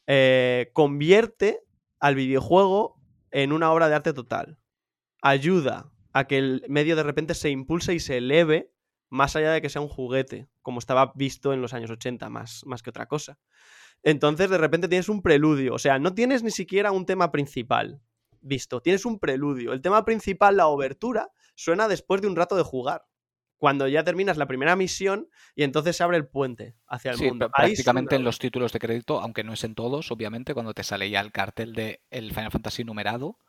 Speaker 3: eh, convierte al videojuego en una obra de arte total. Ayuda a que el medio de repente se impulse y se eleve más allá de que sea un juguete, como estaba visto en los años 80, más, más que otra cosa. Entonces, de repente tienes un preludio, o sea, no tienes ni siquiera un tema principal visto, tienes un preludio. El tema principal, la obertura, suena después de un rato de jugar. Cuando ya terminas la primera misión y entonces se abre el puente hacia el mundo.
Speaker 1: Prácticamente en los títulos de crédito, aunque no es en todos, obviamente, cuando te sale ya el cartel de el Final Fantasy numerado,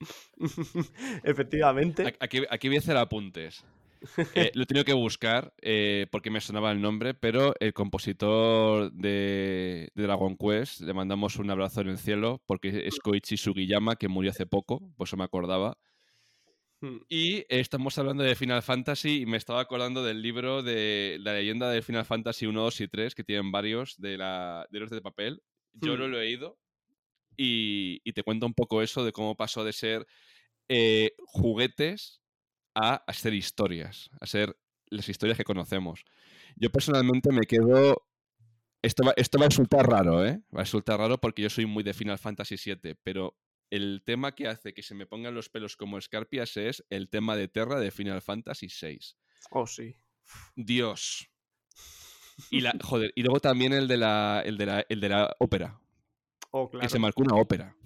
Speaker 1: [laughs]
Speaker 3: Efectivamente.
Speaker 2: Aquí, aquí voy a hacer apuntes. [laughs] Eh, lo he tenido que buscar eh, porque me sonaba el nombre, pero el compositor de, Dragon Quest, le mandamos un abrazo en el cielo porque es [laughs] Koichi Sugiyama, que murió hace poco, por eso me acordaba. Hmm. Y estamos hablando de Final Fantasy y me estaba acordando del libro de la leyenda de Final Fantasy 1, 2 y 3, que tienen varios de, la, de los de papel. Yo no hmm. lo he leído, y, te cuento un poco eso de cómo pasó de ser eh, juguetes a, ser historias, a ser las historias que conocemos. Yo personalmente me quedo... Esto va, esto va a resultar raro, ¿eh? Va a resultar raro porque yo soy muy de Final Fantasy VII, pero el tema que hace que se me pongan los pelos como escarpias es el tema de Terra de Final Fantasy VI.
Speaker 3: Oh, sí.
Speaker 2: Dios. Y, la, joder, y luego también el de la, el de la, el de la ópera.
Speaker 3: Oh,
Speaker 2: que se marcó una ópera.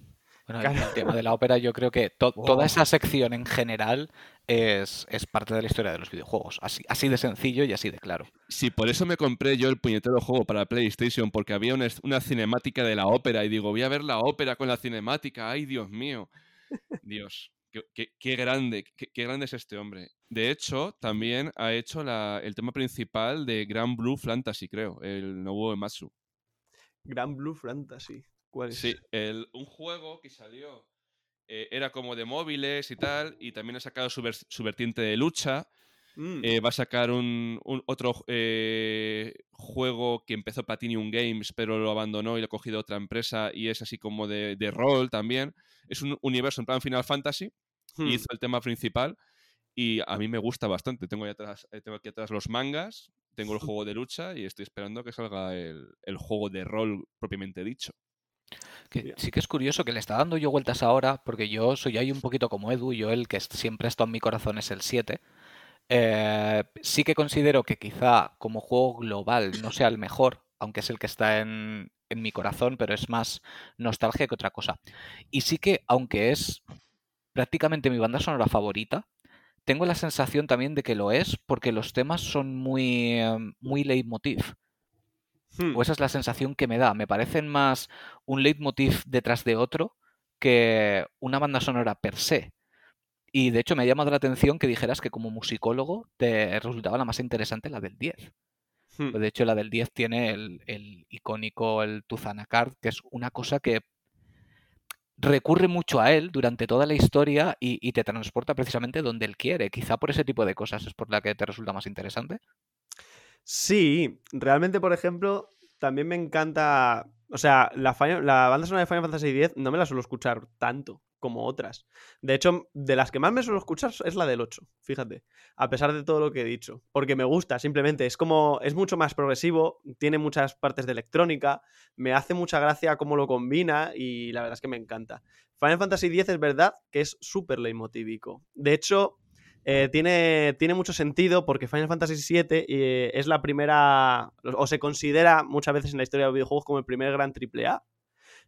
Speaker 1: Bueno, el tema de la ópera, yo creo que toda esa sección en general es, parte de la historia de los videojuegos. Así, así de sencillo y así de claro.
Speaker 2: Sí, por eso me compré yo el puñetero juego para PlayStation, porque había una, cinemática de la ópera y digo, voy a ver la ópera con la cinemática. ¡Ay, Dios mío! Dios, qué, grande, qué, grande es este hombre. De hecho, también ha hecho el tema principal de Grand Blue Fantasy, creo, el nuevo Ematsu.
Speaker 3: Grand Blue Fantasy.
Speaker 2: Sí, un juego que salió eh, era como de móviles y tal, y también ha sacado su, vertiente de lucha. Mm. Eh, va a sacar un, otro eh, juego que empezó Platinum Games, pero lo abandonó y lo ha cogido otra empresa y es así como de, rol también. Es un universo en plan Final Fantasy. Y hmm. hizo el tema principal y a mí me gusta bastante. Tengo, atrás, tengo aquí atrás los mangas, tengo el [laughs] juego de lucha y estoy esperando que salga el juego de rol propiamente dicho
Speaker 1: sí que es curioso que le está dando yo vueltas ahora, porque yo soy ahí un poquito como Edu, yo el que siempre estado en mi corazón es el 7. Eh, sí que considero que quizá como juego global no sea el mejor, aunque es el que está en, en mi corazón, pero es más nostalgia que otra cosa. Y sí que, aunque es prácticamente mi banda sonora favorita, tengo la sensación también de que lo es porque los temas son muy, em, muy leitmotiv. Hmm. O esa es la sensación que me da. Me parecen más un leitmotiv detrás de otro que una banda sonora per se. Y de hecho me ha llamado la atención que dijeras que como musicólogo te resultaba la más interesante la del 10. Hmm. De hecho, la del 10 tiene el, icónico, el Tuzanacard, que es una cosa que recurre mucho a él durante toda la historia y, y, te transporta precisamente donde él quiere. Quizá por ese tipo de cosas es por la que te resulta más interesante.
Speaker 3: Sí, realmente, por ejemplo, también me encanta. O sea, la, banda sonora de Final Fantasy X no me la suelo escuchar tanto como otras. De hecho, de las que más me suelo escuchar es la del 8, fíjate. A pesar de todo lo que he dicho. Porque me gusta, simplemente. Es como. Es mucho más progresivo, tiene muchas partes de electrónica. Me hace mucha gracia cómo lo combina y la verdad es que me encanta. Final Fantasy X es verdad que es súper leitmotívico. De hecho, eh, tiene, tiene mucho sentido porque Final Fantasy VII eh, es la primera, o se considera muchas veces en la historia de los videojuegos como el primer gran AAA.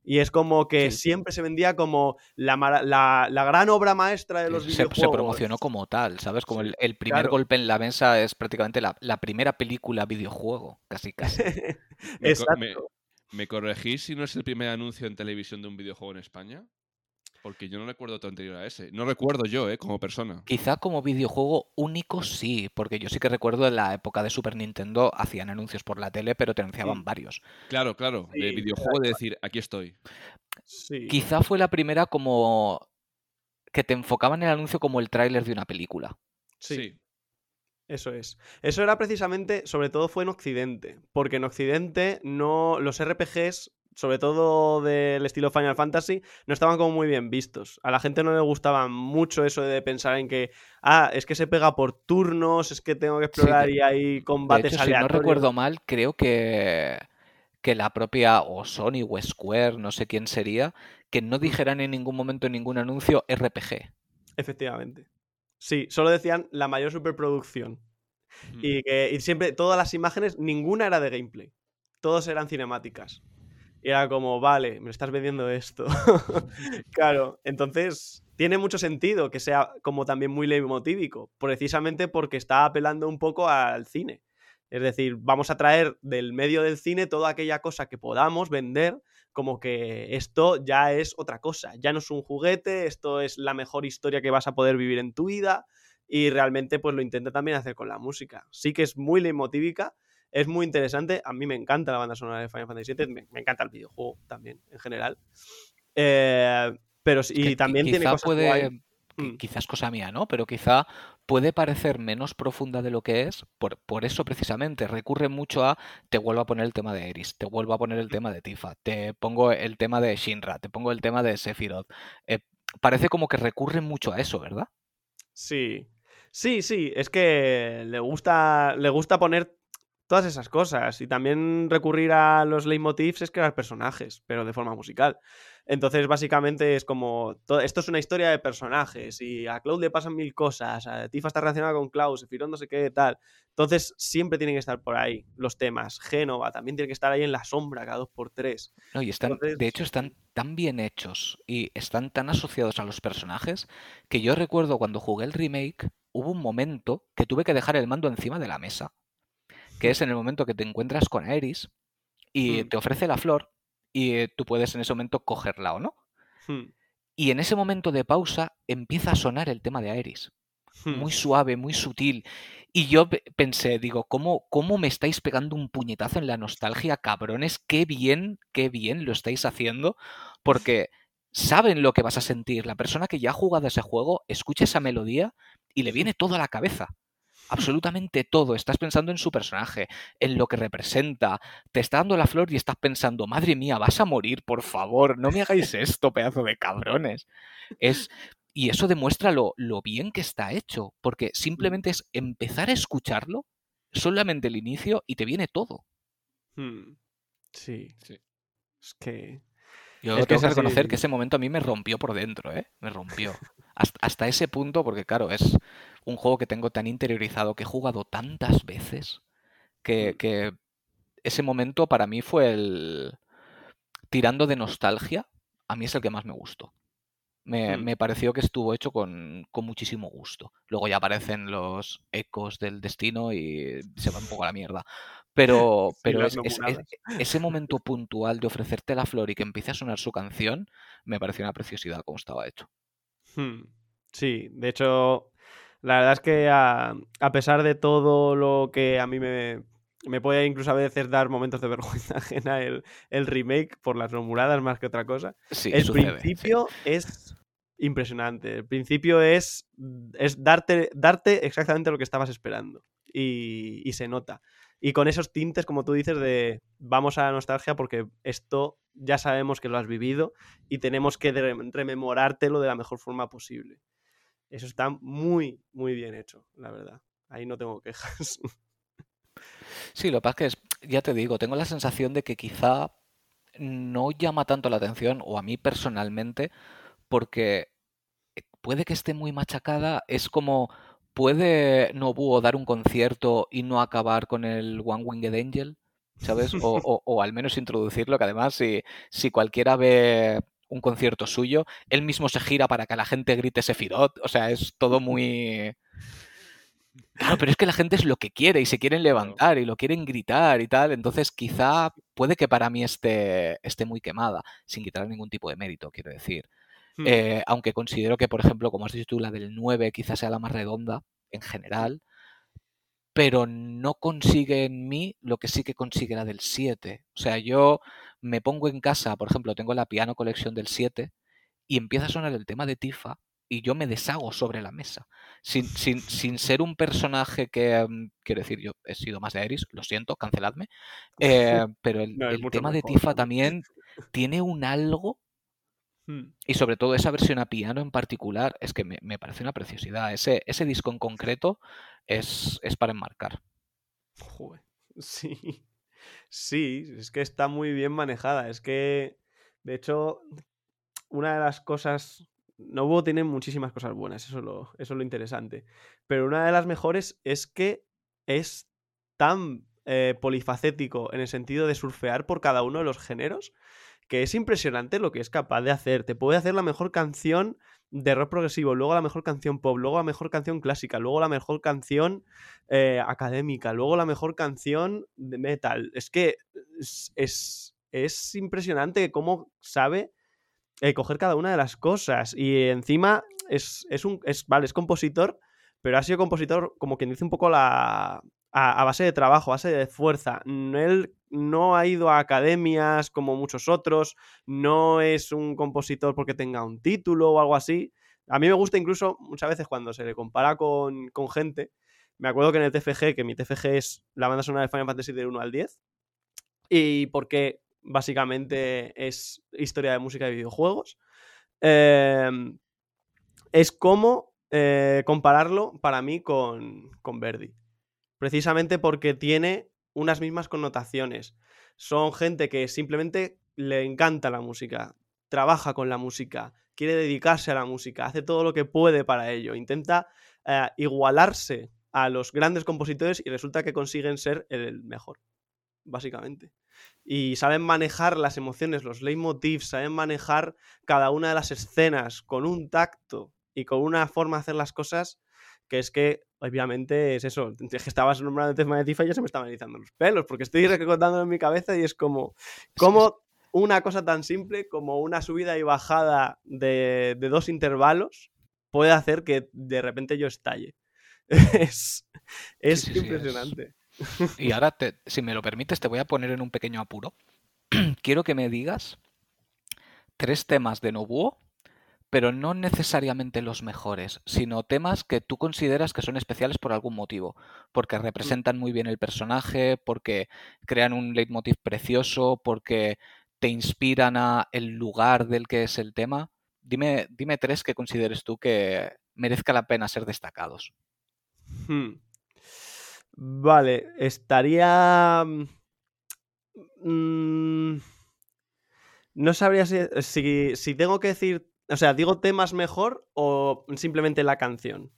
Speaker 3: Y es como que siempre se vendía como la, la, gran obra maestra de los videojuegos.
Speaker 1: Se promocionó como tal, ¿sabes? Como el, primer golpe en la mesa es prácticamente la, primera película videojuego, casi casi. [laughs]
Speaker 3: Exacto.
Speaker 2: ¿Me corregís si no es el primer anuncio en televisión de un videojuego en España? Porque yo no recuerdo todo anterior a ese. No recuerdo yo, ¿eh? Como persona.
Speaker 1: Quizá como videojuego único sí, porque yo sí que recuerdo en la época de Super Nintendo hacían anuncios por la tele, pero te anunciaban varios.
Speaker 2: Claro, claro. de videojuego de decir, aquí estoy.
Speaker 1: Quizá fue la primera como que te enfocaban el anuncio como el tráiler de una película.
Speaker 3: sí. Eso es. Eso era precisamente, sobre todo fue en Occidente, porque en Occidente no los RPGs, sobre todo del estilo Final Fantasy, no estaban como muy bien vistos. A la gente no le gustaba mucho eso de pensar en que, ah, es que se pega por turnos, es que tengo que explorar y hay combates
Speaker 1: de Si no recuerdo mal, creo que que la propia o Sony o Square, no sé quién sería, que no dijeran en ningún momento en ningún anuncio RPG.
Speaker 3: Efectivamente. Sí, solo decían la mayor superproducción. Y que siempre, todas las imágenes, ninguna era de gameplay. Todos eran cinemáticas. Era como, vale, me estás vendiendo esto. [laughs] claro, entonces tiene mucho sentido que sea como también muy leitmotívico, precisamente porque está apelando un poco al cine. Es decir, vamos a traer del medio del cine toda aquella cosa que podamos vender como que esto ya es otra cosa, ya no es un juguete, esto es la mejor historia que vas a poder vivir en tu vida y realmente pues lo intenta también hacer con la música. Sí que es muy leitmotívica, es muy interesante, a mí me encanta la banda sonora de Final Fantasy VII, me, encanta el videojuego también en general. Eh, pero sí, también tiene cosas
Speaker 1: puede... Mm. quizás cosa mía, ¿no? Pero quizá puede parecer menos profunda de lo que es, por, por, eso precisamente recurre mucho a te vuelvo a poner el tema de Eris, te vuelvo a poner el tema de Tifa, te pongo el tema de Shinra, te pongo el tema de Sephiroth. Eh, parece como que recurre mucho a eso, ¿verdad?
Speaker 3: Sí, sí, sí, es que le gusta, le gusta poner todas esas cosas y también recurrir a los leitmotivs es crear personajes, pero de forma musical. Entonces, básicamente es como. esto es una historia de personajes y a Cloud le pasan mil cosas. A Tifa está relacionada con Cloud, Sephiroth no sé qué, tal. Entonces, siempre tienen que estar por ahí los temas. Génova también tiene que estar ahí en la sombra cada dos por tres.
Speaker 1: No, y están, de hecho, están tan bien hechos y están tan asociados a los personajes que yo recuerdo cuando jugué el remake, hubo un momento que tuve que dejar el mando encima de la mesa. Que es en el momento que te encuentras con Aeris y hmm. te ofrece la flor y eh, tú puedes en ese momento cogerla o no. Hmm. Y en ese momento de pausa empieza a sonar el tema de Aeris. Hmm. Muy suave, muy sutil. Y yo pensé, digo, ¿cómo, ¿cómo me estáis pegando un puñetazo en la nostalgia, cabrones? Qué bien, qué bien lo estáis haciendo. Porque saben lo que vas a sentir. La persona que ya ha jugado ese juego escucha esa melodía y le viene todo a la cabeza absolutamente todo. Estás pensando en su personaje, en lo que representa. Te está dando la flor y estás pensando, madre mía, vas a morir, por favor, no me hagáis esto, pedazo de cabrones. Es. Y eso demuestra lo, lo bien que está hecho, porque simplemente es empezar a escucharlo, solamente el inicio, y te viene todo.
Speaker 3: Hmm. Sí. sí. Es que.
Speaker 1: Yo tengo que reconocer que ese momento a mí me rompió por dentro, ¿eh? Me rompió. Hasta, hasta, ese punto, porque claro, es un juego que tengo tan interiorizado, que he jugado tantas veces, que, mm. ese momento para mí fue el... Tirando de nostalgia, a mí es el que más me gustó. Me, mm. pareció que estuvo hecho con, muchísimo gusto. Luego ya aparecen los ecos del destino y se va un poco a la mierda. Pero, [laughs] pero ese [laughs] momento puntual de ofrecerte la flor y que empiece a sonar su canción, me pareció una preciosidad como estaba hecho.
Speaker 3: Hmm. Sí, de hecho, la verdad es que a, pesar de todo lo que a mí me, me puede incluso a veces dar momentos de [laughs] vergüenza ajena el, el remake por las rumuradas más que otra cosa. el principio es impresionante. El principio es, es darte, darte exactamente lo que estabas esperando. Y, y, se nota. Y con esos tintes, como tú dices, de vamos a la nostalgia porque esto ya sabemos que lo has vivido y tenemos que rememorártelo de la mejor forma posible. Eso está muy, muy bien hecho, la verdad. Ahí no tengo quejas. [laughs]
Speaker 1: Sí, lo que pasa es que, ya te digo, tengo la sensación de que quizá no llama tanto la atención, o a mí personalmente, porque puede que esté muy machacada, es como ¿puede Nobuo dar un concierto y no acabar con el One Winged Angel? ¿Sabes? [laughs] O, al menos introducirlo, que además si, si cualquiera ve un concierto suyo, él mismo se gira para que la gente grite Sephiroth, o sea, es todo muy... Claro, pero es que la gente es lo que quiere y se quieren levantar y lo quieren gritar y tal, entonces quizá puede que para mí esté, esté muy quemada, sin quitar ningún tipo de mérito, quiero decir. Hmm. Eh, aunque considero que, por ejemplo, como has dicho tú, la del 9 quizás sea la más redonda en general, pero no consigue en mí lo que sí que consigue la del 7. O sea, yo me pongo en casa, por ejemplo, tengo la piano colección del 7 y empieza a sonar el tema de Tifa y yo me deshago sobre la mesa. Sin, sin, sin ser un personaje que, mm, quiero decir, yo he sido más de Iris, lo siento, canceladme, [laughs] eh, pero el, tema de Tifa también [laughs] tiene un algo hmm. y sobre todo esa versión a piano en particular, es que me, me parece una preciosidad. Ese, ese disco en concreto es, es para enmarcar.
Speaker 3: Joder, [laughs] sí. Sí, es que está muy bien manejada. Es que, de hecho, una de las cosas. Nobuo tiene muchísimas cosas buenas, eso es, lo, eso es lo interesante. Pero una de las mejores es que es tan eh, polifacético en el sentido de surfear por cada uno de los géneros que es impresionante lo que es capaz de hacer. Te puede hacer la mejor canción de rock progresivo, luego la mejor canción pop, luego la mejor canción clásica, luego la mejor canción eh, académica, luego la mejor canción de metal. Es que es, es, impresionante cómo sabe eh, coger cada una de las cosas. Y encima es, es un. Es, vale, es compositor, pero ha sido compositor, como quien dice un poco la. A, base de trabajo, a base de fuerza. Él no ha ido a academias como muchos otros, no es un compositor porque tenga un título o algo así. A mí me gusta incluso muchas veces cuando se le compara con, gente. Me acuerdo que en el TFG, que mi TFG es la banda sonora de Final Fantasy del 1 al 10, y porque básicamente es historia de música de videojuegos, em, es como eh, compararlo para mí con, con Verdi. Precisamente porque tiene unas mismas connotaciones. Son gente que simplemente le encanta la música, trabaja con la música, quiere dedicarse a la música, hace todo lo que puede para ello, intenta eh, igualarse a los grandes compositores y resulta que consiguen ser el mejor, básicamente. Y saben manejar las emociones, los leitmotivs, saben manejar cada una de las escenas con un tacto y con una forma de hacer las cosas que es que obviamente es eso, [laughs] que estabas nombrando el tema de Tifa y ya se me estaban erizando los pelos, porque estoy recordándolo en mi cabeza y es como, como una cosa tan simple como una subida y bajada de, dos intervalos puede hacer que de repente yo estalle. [laughs] es, impresionante.
Speaker 1: Y [laughs] ahora, si me lo permites, te voy a poner en un pequeño apuro. [clears throat] Quiero que me digas tres temas de Nobuo pero no necesariamente los mejores, sino temas que tú consideras que son especiales por algún motivo, porque mm. representan muy bien el personaje, porque crean un leitmotiv precioso, porque te inspiran a el lugar del que es el tema. Dime, dime tres que consideres tú que merezca la pena ser destacados.
Speaker 3: Hmm. Vale, estaría... Mm, no sabría si, si tengo que decir o sea, ¿digo temas mejor o simplemente la canción?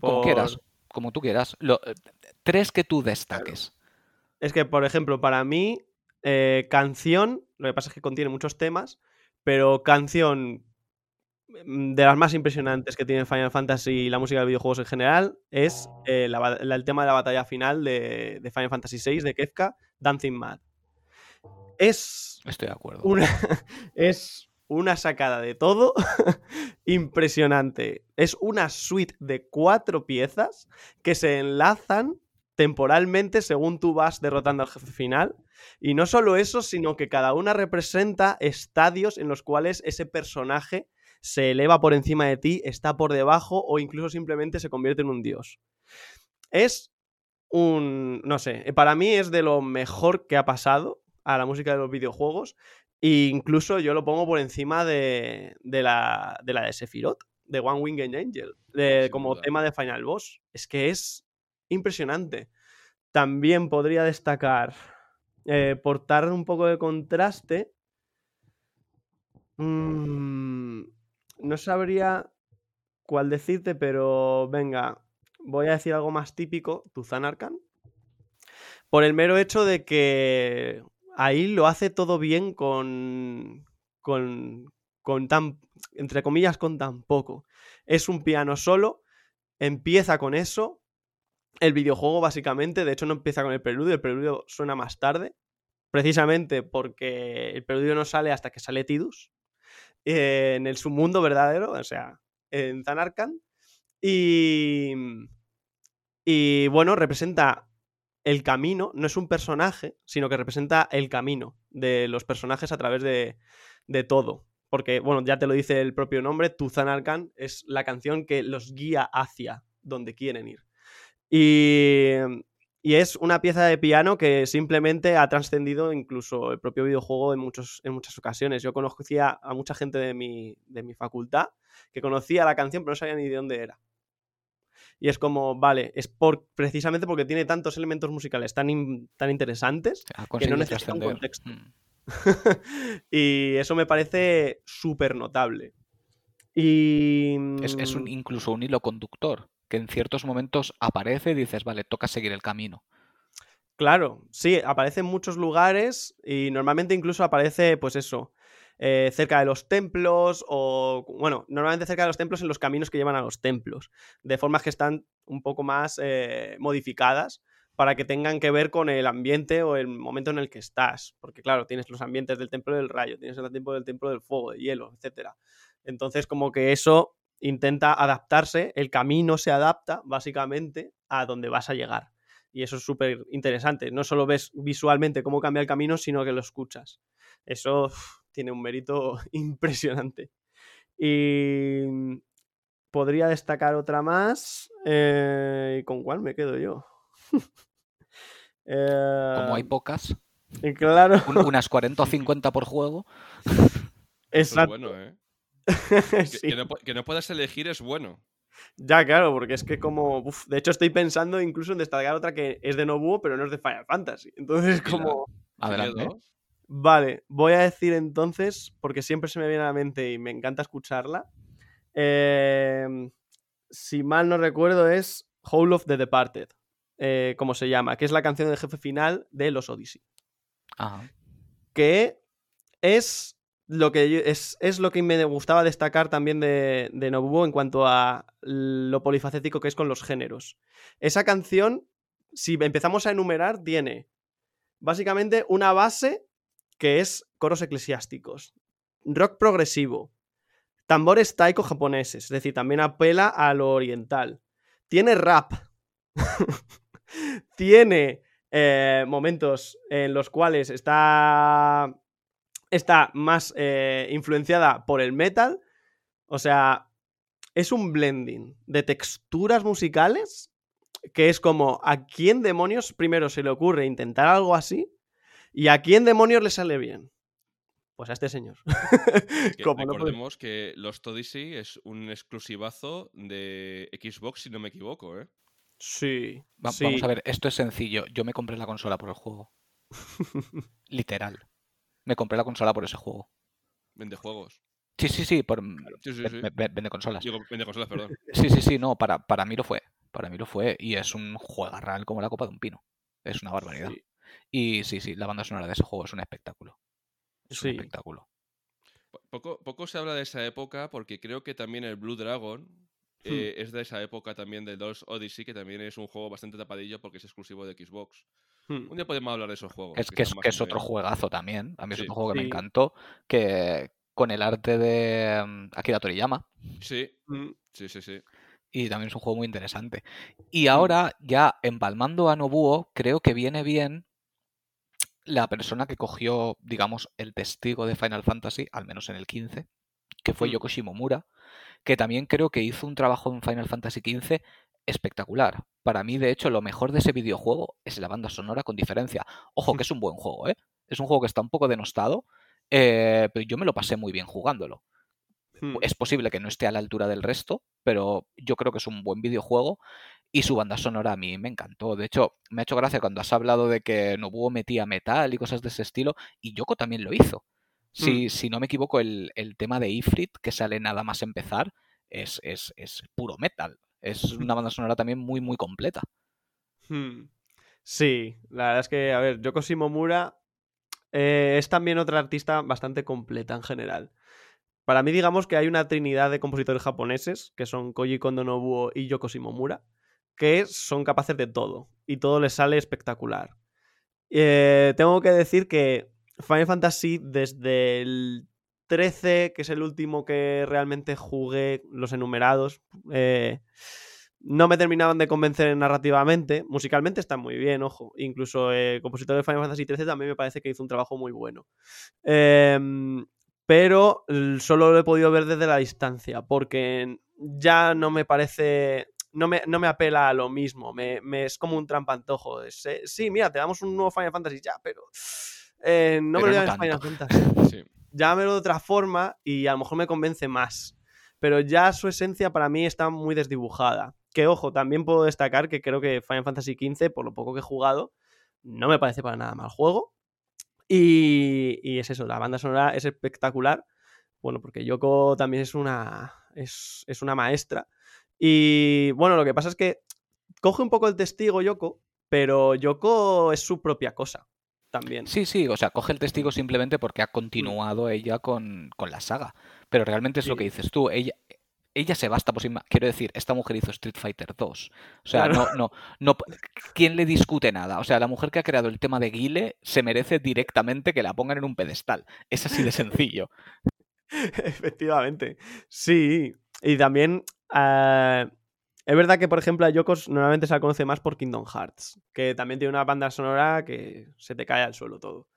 Speaker 1: Como quieras, como tú quieras. Lo, eh, tres que tú destaques.
Speaker 3: Es que, por ejemplo, para mí, eh, canción, lo que pasa es que contiene muchos temas, pero canción mm, de las más impresionantes que tiene Final Fantasy y la música de videojuegos en general es eh, el tema de la batalla final de, de, Final Fantasy VI de Kefka, Dancing Mad. Es.
Speaker 1: Estoy de acuerdo.
Speaker 3: Una, [laughs] es una sacada de todo [laughs] impresionante. Es una suite de cuatro piezas que se enlazan temporalmente según tú vas derrotando al jefe final. Y no solo eso, sino que cada una representa estadios en los cuales ese personaje se eleva por encima de ti, está por debajo o incluso simplemente se convierte en un dios. Es un, no sé, para mí es de lo mejor que ha pasado a la música de los videojuegos e incluso yo lo pongo por encima de, la, de la de Sephiroth, de One Winged Angel, de, como tema de Final Boss. Es que es impresionante. También podría destacar, eh, por dar un poco de contraste, mm, no sabría cuál decirte, pero venga, voy a decir algo más típico, Tuzan Arkan. Por el mero hecho de que ahí lo hace todo bien con, con, con tan, entre comillas, con tan poco. Es un piano solo, empieza con eso. El videojuego básicamente, de hecho no empieza con el preludio, el preludio suena más tarde, precisamente porque el preludio no sale hasta que sale Tidus en el submundo verdadero, o sea, en Zanarkand. Y, y bueno, representa el camino, no es un personaje, sino que representa el camino de los personajes a través de, de todo. Porque, bueno, ya te lo dice el propio nombre, Tuzan Arkan es la canción que los guía hacia donde quieren ir. Y, y es una pieza de piano que simplemente ha trascendido incluso el propio videojuego en, muchos, en muchas ocasiones. Yo conocía a mucha gente de mi, de mi facultad que conocía la canción pero no sabía ni de dónde era. Y es como, vale, es por, precisamente porque tiene tantos elementos musicales tan, tan interesantes que no necesita un contexto. Mm. [laughs] y eso me parece súper notable. Y...
Speaker 1: Es, un, mm, incluso un hilo conductor, que en ciertos momentos aparece y dices, vale, toca seguir el camino.
Speaker 3: Claro, sí, aparece en muchos lugares y normalmente incluso aparece, pues eso, eh, cerca de los templos o, bueno, normalmente cerca de los templos en los caminos que llevan a los templos, de formas que están un poco más eh, modificadas para que tengan que ver con el ambiente o el momento en el que estás. Porque claro, tienes los ambientes del templo del rayo, tienes el tiempo del templo del fuego, de hielo, etc. Entonces como que eso intenta adaptarse, el camino se adapta básicamente a donde vas a llegar. Y eso es súper interesante. No solo ves visualmente cómo cambia el camino, sino que lo escuchas. Eso tiene un mérito [laughs] impresionante. Y podría destacar otra más. Eh, ¿Con cuál me quedo yo? [laughs]
Speaker 1: Como hay pocas.
Speaker 3: Claro.
Speaker 1: unas 40 o [laughs] 50 por juego.
Speaker 3: Exacto.
Speaker 2: bueno, ¿eh? que, no, puedas elegir es bueno.
Speaker 3: Ya, claro, porque es que como... de hecho, estoy pensando incluso en destacar otra que es de Nobuo, pero no es de Final Fantasy. Entonces, como...
Speaker 1: Adelante.
Speaker 3: Vale, voy a decir entonces, porque siempre se me viene a la mente y me encanta escucharla. Em, si mal no recuerdo, es Whole of the Departed. Eh, como se llama, que es la canción del jefe final de los Odyssey. Que es lo que, es, es, lo que me gustaba destacar también de, de Nobuo en cuanto a lo polifacético que es con los géneros. Esa canción, si empezamos a enumerar, tiene básicamente una base que es coros eclesiásticos, rock progresivo, tambores taiko japoneses, es decir, también apela a lo oriental. Tiene rap. [laughs] tiene eh, momentos en los cuales está, está más eh, influenciada por el metal. O sea, es un blending de texturas musicales que es como a quién demonios primero se le ocurre intentar algo así y a quién demonios le sale bien. Pues a este señor. [laughs]
Speaker 2: recordemos que Lost Odyssey es un exclusivazo de Xbox, si no me equivoco, ¿eh?
Speaker 3: Sí,
Speaker 1: Vamos a ver, esto es sencillo. Yo me compré la consola por el juego. [laughs] Literal. Me compré la consola por ese juego.
Speaker 2: Vende juegos.
Speaker 1: Sí, sí, sí, por... vende consolas.
Speaker 2: vende consolas, perdón. [laughs]
Speaker 1: Sí, sí, sí, no, para, para mí lo fue. Para mí lo fue. Y es un juegarral como la copa de un pino. Es una barbaridad. Y sí, sí, la banda sonora de ese juego es un espectáculo. Es un espectáculo.
Speaker 2: Poco, poco se habla de esa época porque creo que también el Blue Dragon, Hmm. Eh, es de esa época también de dos Odyssey, que también es un juego bastante tapadillo porque es exclusivo de Xbox. Hmm. Un día podemos hablar de esos juegos.
Speaker 1: Es que, es, otro juegazo también. A mí es un juego que me encantó. Que con el arte de mm, Akira Toriyama.
Speaker 2: Sí, hmm. sí, sí, sí.
Speaker 1: Y también es un juego muy interesante. Y ahora, ya empalmando a Nobuo, creo que viene bien la persona que cogió, digamos, el testigo de Final Fantasy, al menos en el 15, que fue Yoko Shimomura, que también creo que hizo un trabajo en Final Fantasy XV espectacular. Para mí, de hecho, lo mejor de ese videojuego es la banda sonora con diferencia. Ojo, que [laughs] es un buen juego, ¿eh? Es un juego que está un poco denostado, eh, pero yo me lo pasé muy bien jugándolo. Hmm. Es posible que no esté a la altura del resto, pero yo creo que es un buen videojuego y su banda sonora a mí me encantó. De hecho, me ha hecho gracia cuando has hablado de que Nobuo metía metal y cosas de ese estilo, y Yoko también lo hizo. Mm. Si, no me equivoco, el, tema de Ifrit, que sale nada más empezar, es, es, puro metal. Es [laughs] una banda sonora también muy, muy completa.
Speaker 3: Hmm. Sí, la verdad es que, a ver, Yoko Shimomura eh, es también otra artista bastante completa en general. Para mí, digamos que hay una trinidad de compositores japoneses, que son Koji Kondo Nobuo y Yoko Shimomura, que son capaces de todo, y todo les sale espectacular. Eh, tengo que decir que Final Fantasy desde el 13, que es el último que realmente jugué, los enumerados, eh, no me terminaban de convencer narrativamente. Musicalmente están muy bien, ojo. Incluso el compositor de Final Fantasy XIII también me parece que hizo un trabajo muy bueno. Em, pero solo lo he podido ver desde la distancia, porque ya no me parece. No me, no me apela a lo mismo, me, es como un trampantojo. Eh, sí, mira, te damos un nuevo Final Fantasy ya, pero eh, no me lo no Final Fantasy. [laughs] Llámelo de otra forma y a lo mejor me convence más. Pero ya su esencia para mí está muy desdibujada. Que ojo, también puedo destacar que creo que Final Fantasy XV, por lo poco que he jugado, no me parece para nada mal juego. Y, es eso, la banda sonora es espectacular. Bueno, porque Yoko también es una, es, una maestra. Y bueno, lo que pasa es que coge un poco el testigo Yoko, pero Yoko es su propia cosa también.
Speaker 1: Sí, sí, o sea, coge el testigo simplemente porque ha mm. continuado ella con, la saga. Pero realmente es lo que dices tú, ella, ella se basta por sí Quiero decir, esta mujer hizo Street Fighter 2. O sea, no, no, no. ¿Quién le discute nada? O sea, la mujer que ha creado el tema de Guile se merece directamente que la pongan en un pedestal. Es así de sencillo. [laughs]
Speaker 3: Efectivamente. Sí. Y también. Eh, es verdad que, por ejemplo, a Yokos normalmente se la conoce más por Kingdom Hearts, que también tiene una banda sonora que se te cae al suelo todo.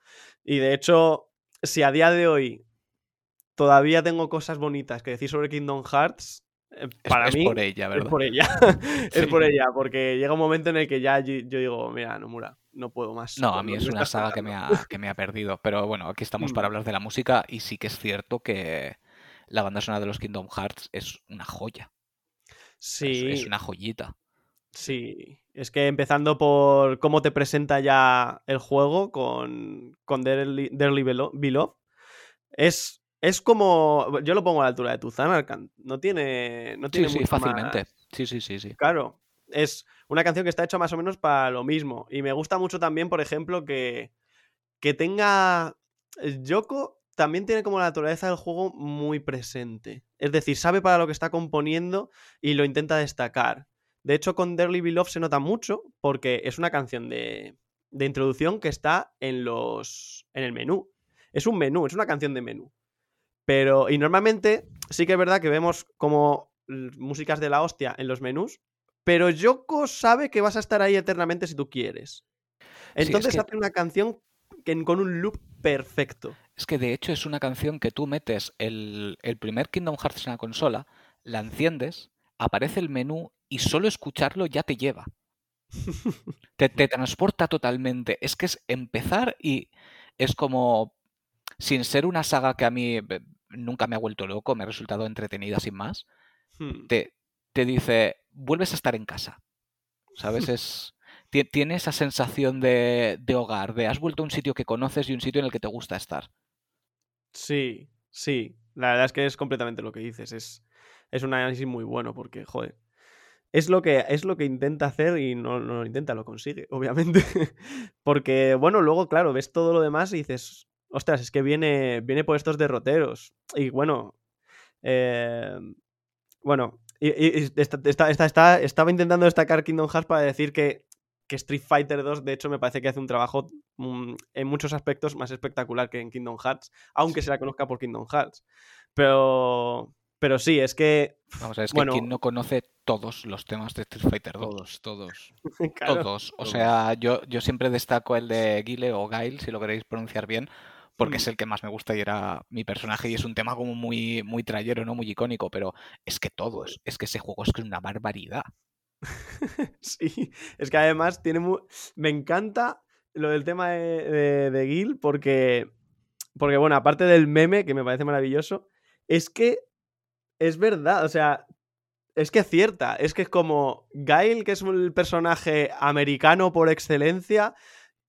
Speaker 3: Y de hecho, si a día de hoy todavía tengo cosas bonitas que decir sobre Kingdom Hearts. Eh, para mí.
Speaker 1: Es por ella, ¿verdad?
Speaker 3: Es por ella. es [laughs] [laughs] por ella, porque llega un momento en el que ya yo, digo, mira, Nomura, no puedo más.
Speaker 1: No, a mí es una saga que me, ha, que me ha perdido. Pero bueno, aquí estamos para mm. hablar de la música y sí que es cierto que la banda sonora de los Kingdom Hearts es una joya.
Speaker 3: Sí.
Speaker 1: Es, una joyita.
Speaker 3: Sí, es que empezando por cómo te presenta ya el juego con, con Dearly, Beloved, es es como. Yo lo pongo a la altura de Tuzan No tiene. No tiene
Speaker 1: sí, sí, fácilmente. Sí, sí, sí, sí.
Speaker 3: Claro. Es una canción que está hecha más o menos para lo mismo. Y me gusta mucho también, por ejemplo, que. Que tenga. Yoko también tiene como la naturaleza del juego muy presente. Es decir, sabe para lo que está componiendo y lo intenta destacar. De hecho, con Dearly Beloved se nota mucho porque es una canción de, de introducción que está en los. en el menú. Es un menú, es una canción de menú. Pero, y normalmente sí que es verdad que vemos como músicas de la hostia en los menús, pero Yoko sabe que vas a estar ahí eternamente si tú quieres. Entonces hace una canción con un loop perfecto.
Speaker 1: Es que de hecho es una canción que tú metes el, primer Kingdom Hearts en la consola, la enciendes, aparece el menú y solo escucharlo ya te lleva. [laughs] te, te transporta totalmente. Es que es empezar y es como sin ser una saga que a mí nunca me ha vuelto loco, me ha resultado entretenida sin más, hmm. te, te, dice, vuelves a estar en casa. ¿Sabes? [laughs] Es, tiene esa sensación de, de, hogar, de has vuelto a un sitio que conoces y un sitio en el que te gusta estar.
Speaker 3: Sí, sí. La verdad es que es completamente lo que dices. Es, es un análisis muy bueno porque, joder, es lo que, es lo que intenta hacer y no, no lo intenta, lo consigue, [laughs] obviamente. porque, bueno, luego, claro, ves todo lo demás y dices, ostras, es que viene, viene por estos derroteros. Y bueno, eh, bueno, y, estaba intentando destacar Kingdom Hearts para decir que, que, Street Fighter 2, de hecho, me parece que hace un trabajo mm, en muchos aspectos más espectacular que en Kingdom Hearts, aunque se la conozca por Kingdom Hearts. Pero, pero sí, es que.
Speaker 1: Vamos a ver, es que quien no conoce todos los temas de Street Fighter 2.
Speaker 2: Todos, todos. [laughs]
Speaker 1: Todos. O sea, yo, yo siempre destaco el de Guile o Gail, si lo queréis pronunciar bien, porque es mm. el que más me gusta y era mi personaje y es un tema como muy, muy trayero, ¿no? Muy icónico, pero es que todos, es que ese juego es que es una barbaridad. [laughs]
Speaker 3: sí, es que además tiene me encanta lo del tema de, de, Gil porque, porque, bueno, aparte del meme, que me parece maravilloso, es que es verdad, o sea, es que cierta, es que es como Gail, que es el personaje americano por excelencia,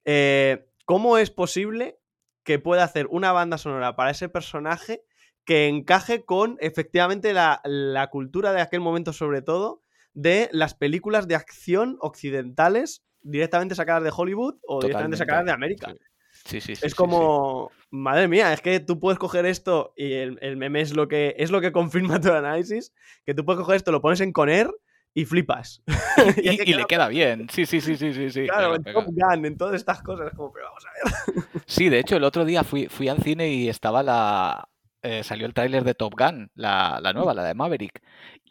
Speaker 3: eh, ¿cómo es posible que pueda hacer una banda sonora para ese personaje que encaje con efectivamente la, cultura de aquel momento sobre todo, de las películas de acción occidentales directamente sacadas de Hollywood o directamente sacadas de América.
Speaker 2: Sí.
Speaker 1: Sí, sí, sí.
Speaker 3: es como, madre mía, es que tú puedes coger esto y el, el meme es lo que es lo que confirma tu análisis, que tú puedes coger esto, lo pones en Conair y flipas. [laughs] [laughs]
Speaker 1: Y, le queda bien. [laughs] Sí, sí, sí, sí, sí. sí.
Speaker 3: Claro, en. Top Gun, en todas estas cosas, es como, pero vamos a ver.
Speaker 1: Sí, de hecho, el otro día fui, fui al cine y estaba la. eh, salió el tráiler de Top Gun, la, la nueva, la de Maverick.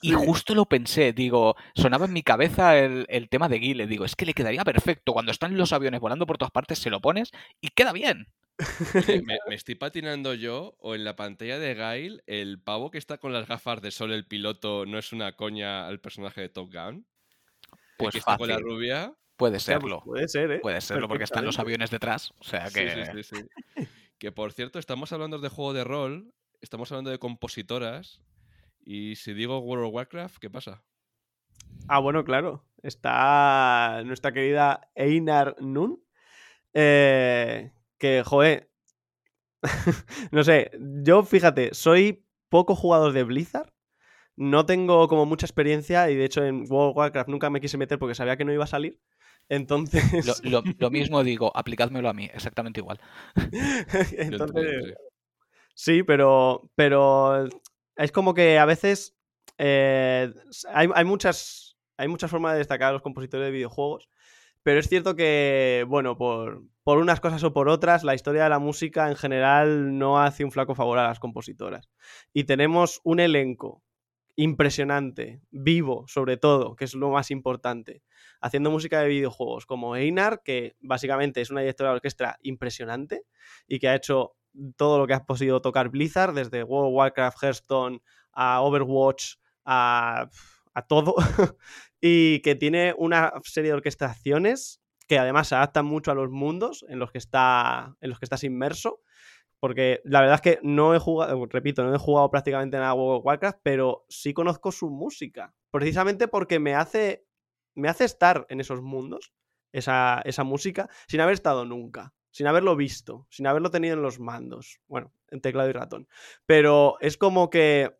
Speaker 1: Y
Speaker 3: Sí.
Speaker 1: justo lo pensé, digo, sonaba en mi cabeza el, el tema de Guile. Digo, es que le quedaría perfecto. Cuando están los aviones volando por todas partes, se lo pones y queda bien. [laughs]
Speaker 2: ¿me, me estoy patinando yo o en la pantalla de Gail el pavo que está con las gafas de sol, el piloto, no es una coña al personaje de Top Gun? ¿El
Speaker 1: Pues
Speaker 2: está con la
Speaker 1: fácil.
Speaker 2: rubia?
Speaker 1: Puede
Speaker 3: pues
Speaker 1: serlo.
Speaker 3: puede ser, ¿eh?
Speaker 1: Puede serlo porque están los aviones detrás. O sea
Speaker 2: Sí,
Speaker 1: que.
Speaker 2: sí, sí, sí. Que por cierto, estamos hablando de juego de rol, estamos hablando de compositoras. Y si digo World of Warcraft, ¿qué pasa?
Speaker 3: Ah, bueno, claro. Está nuestra querida Einar Nun. eh, que, joder. [laughs] no sé, yo fíjate, soy poco jugador de Blizzard. No tengo como mucha experiencia y de hecho en World of Warcraft nunca me quise meter porque sabía que no iba a salir. [laughs] Entonces,
Speaker 1: Lo, lo- lo mismo digo, aplicádmelo a mí, exactamente igual. [laughs]
Speaker 3: Entonces.
Speaker 2: Sí,
Speaker 3: pero, pero es como que a veces eh, hay, hay muchas, hay muchas formas de destacar a los compositores de videojuegos, pero es cierto que, bueno, por, por unas cosas o por otras, la historia de la música en general no hace un flaco favor a las compositoras. Y tenemos un elenco impresionante, vivo sobre todo, que es lo más importante, haciendo música de videojuegos, como Einar, que básicamente es una directora de orquesta impresionante y que ha hecho todo lo que ha podido tocar Blizzard, desde World of Warcraft, Hearthstone, a Overwatch, a, a todo, [laughs] y que tiene una serie de orquestaciones que además se adaptan mucho a los mundos en los que, está, en los que estás inmerso. Porque la verdad es que no he jugado, repito, no he jugado prácticamente nada a World of Warcraft, pero sí conozco su música. Precisamente porque me hace, me hace estar en esos mundos, esa, esa música, sin haber estado nunca sin haberlo visto, sin haberlo tenido en los mandos, bueno, en teclado y ratón. Pero es como que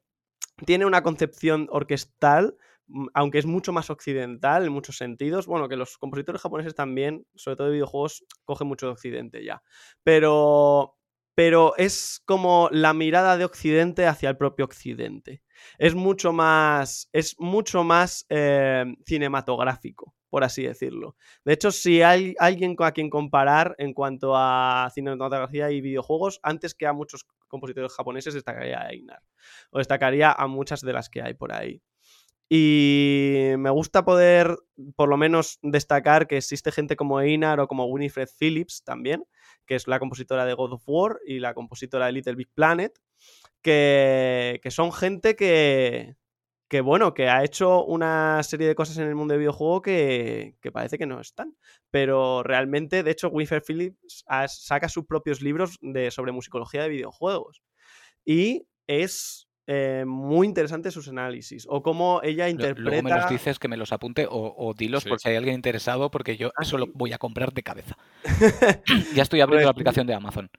Speaker 3: tiene una concepción orquestal, mm, aunque es mucho más occidental en muchos sentidos. Bueno, que los compositores japoneses también, sobre todo de videojuegos, cogen mucho de occidente ya. Pero, pero es como la mirada de occidente hacia el propio occidente. Es mucho más, es mucho más eh, cinematográfico por así decirlo. De hecho, si hay alguien a quien comparar en cuanto a cinematografía y videojuegos, antes que a muchos compositores japoneses, destacaría a Einar. O destacaría a muchas de las que hay por ahí. Y me gusta poder, por lo menos, destacar que existe gente como Einar o como Winifred Phillips también, que es la compositora de God of War y la compositora de Little Big Planet, que, que son gente que, que bueno, que ha hecho una serie de cosas en el mundo de videojuego que, que parece que no están. Pero realmente, de hecho, Winfrey Phillips ha- saca sus propios libros de, sobre musicología de videojuegos. Y es eh, muy interesante sus análisis. O cómo ella
Speaker 1: Lo-
Speaker 3: interpreta.
Speaker 1: Luego me los dices que me los apunte o, o dilos
Speaker 2: Sí.
Speaker 1: por si hay alguien interesado, porque yo
Speaker 3: Ah,
Speaker 1: eso lo voy a comprar de cabeza. [laughs] ya estoy abriendo
Speaker 3: Pues-
Speaker 1: la aplicación de Amazon.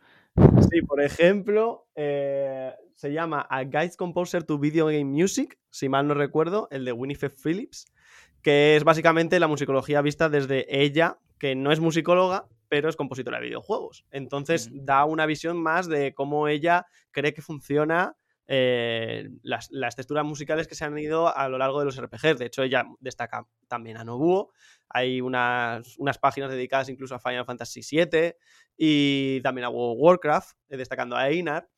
Speaker 3: Sí, por ejemplo, eh, se llama A Guide Composer to Video Game Music, si mal no recuerdo, el de Winifred Phillips, que es básicamente la musicología vista desde ella, que no es musicóloga, pero es compositora de videojuegos. Entonces da una visión más de cómo ella cree que funciona eh, las, las texturas musicales que se han ido a lo largo de los RPGs. De hecho, ella destaca también a Nobuo. Hay unas, unas páginas dedicadas incluso a Final Fantasy VII y también a World of Warcraft, eh, destacando a Einar.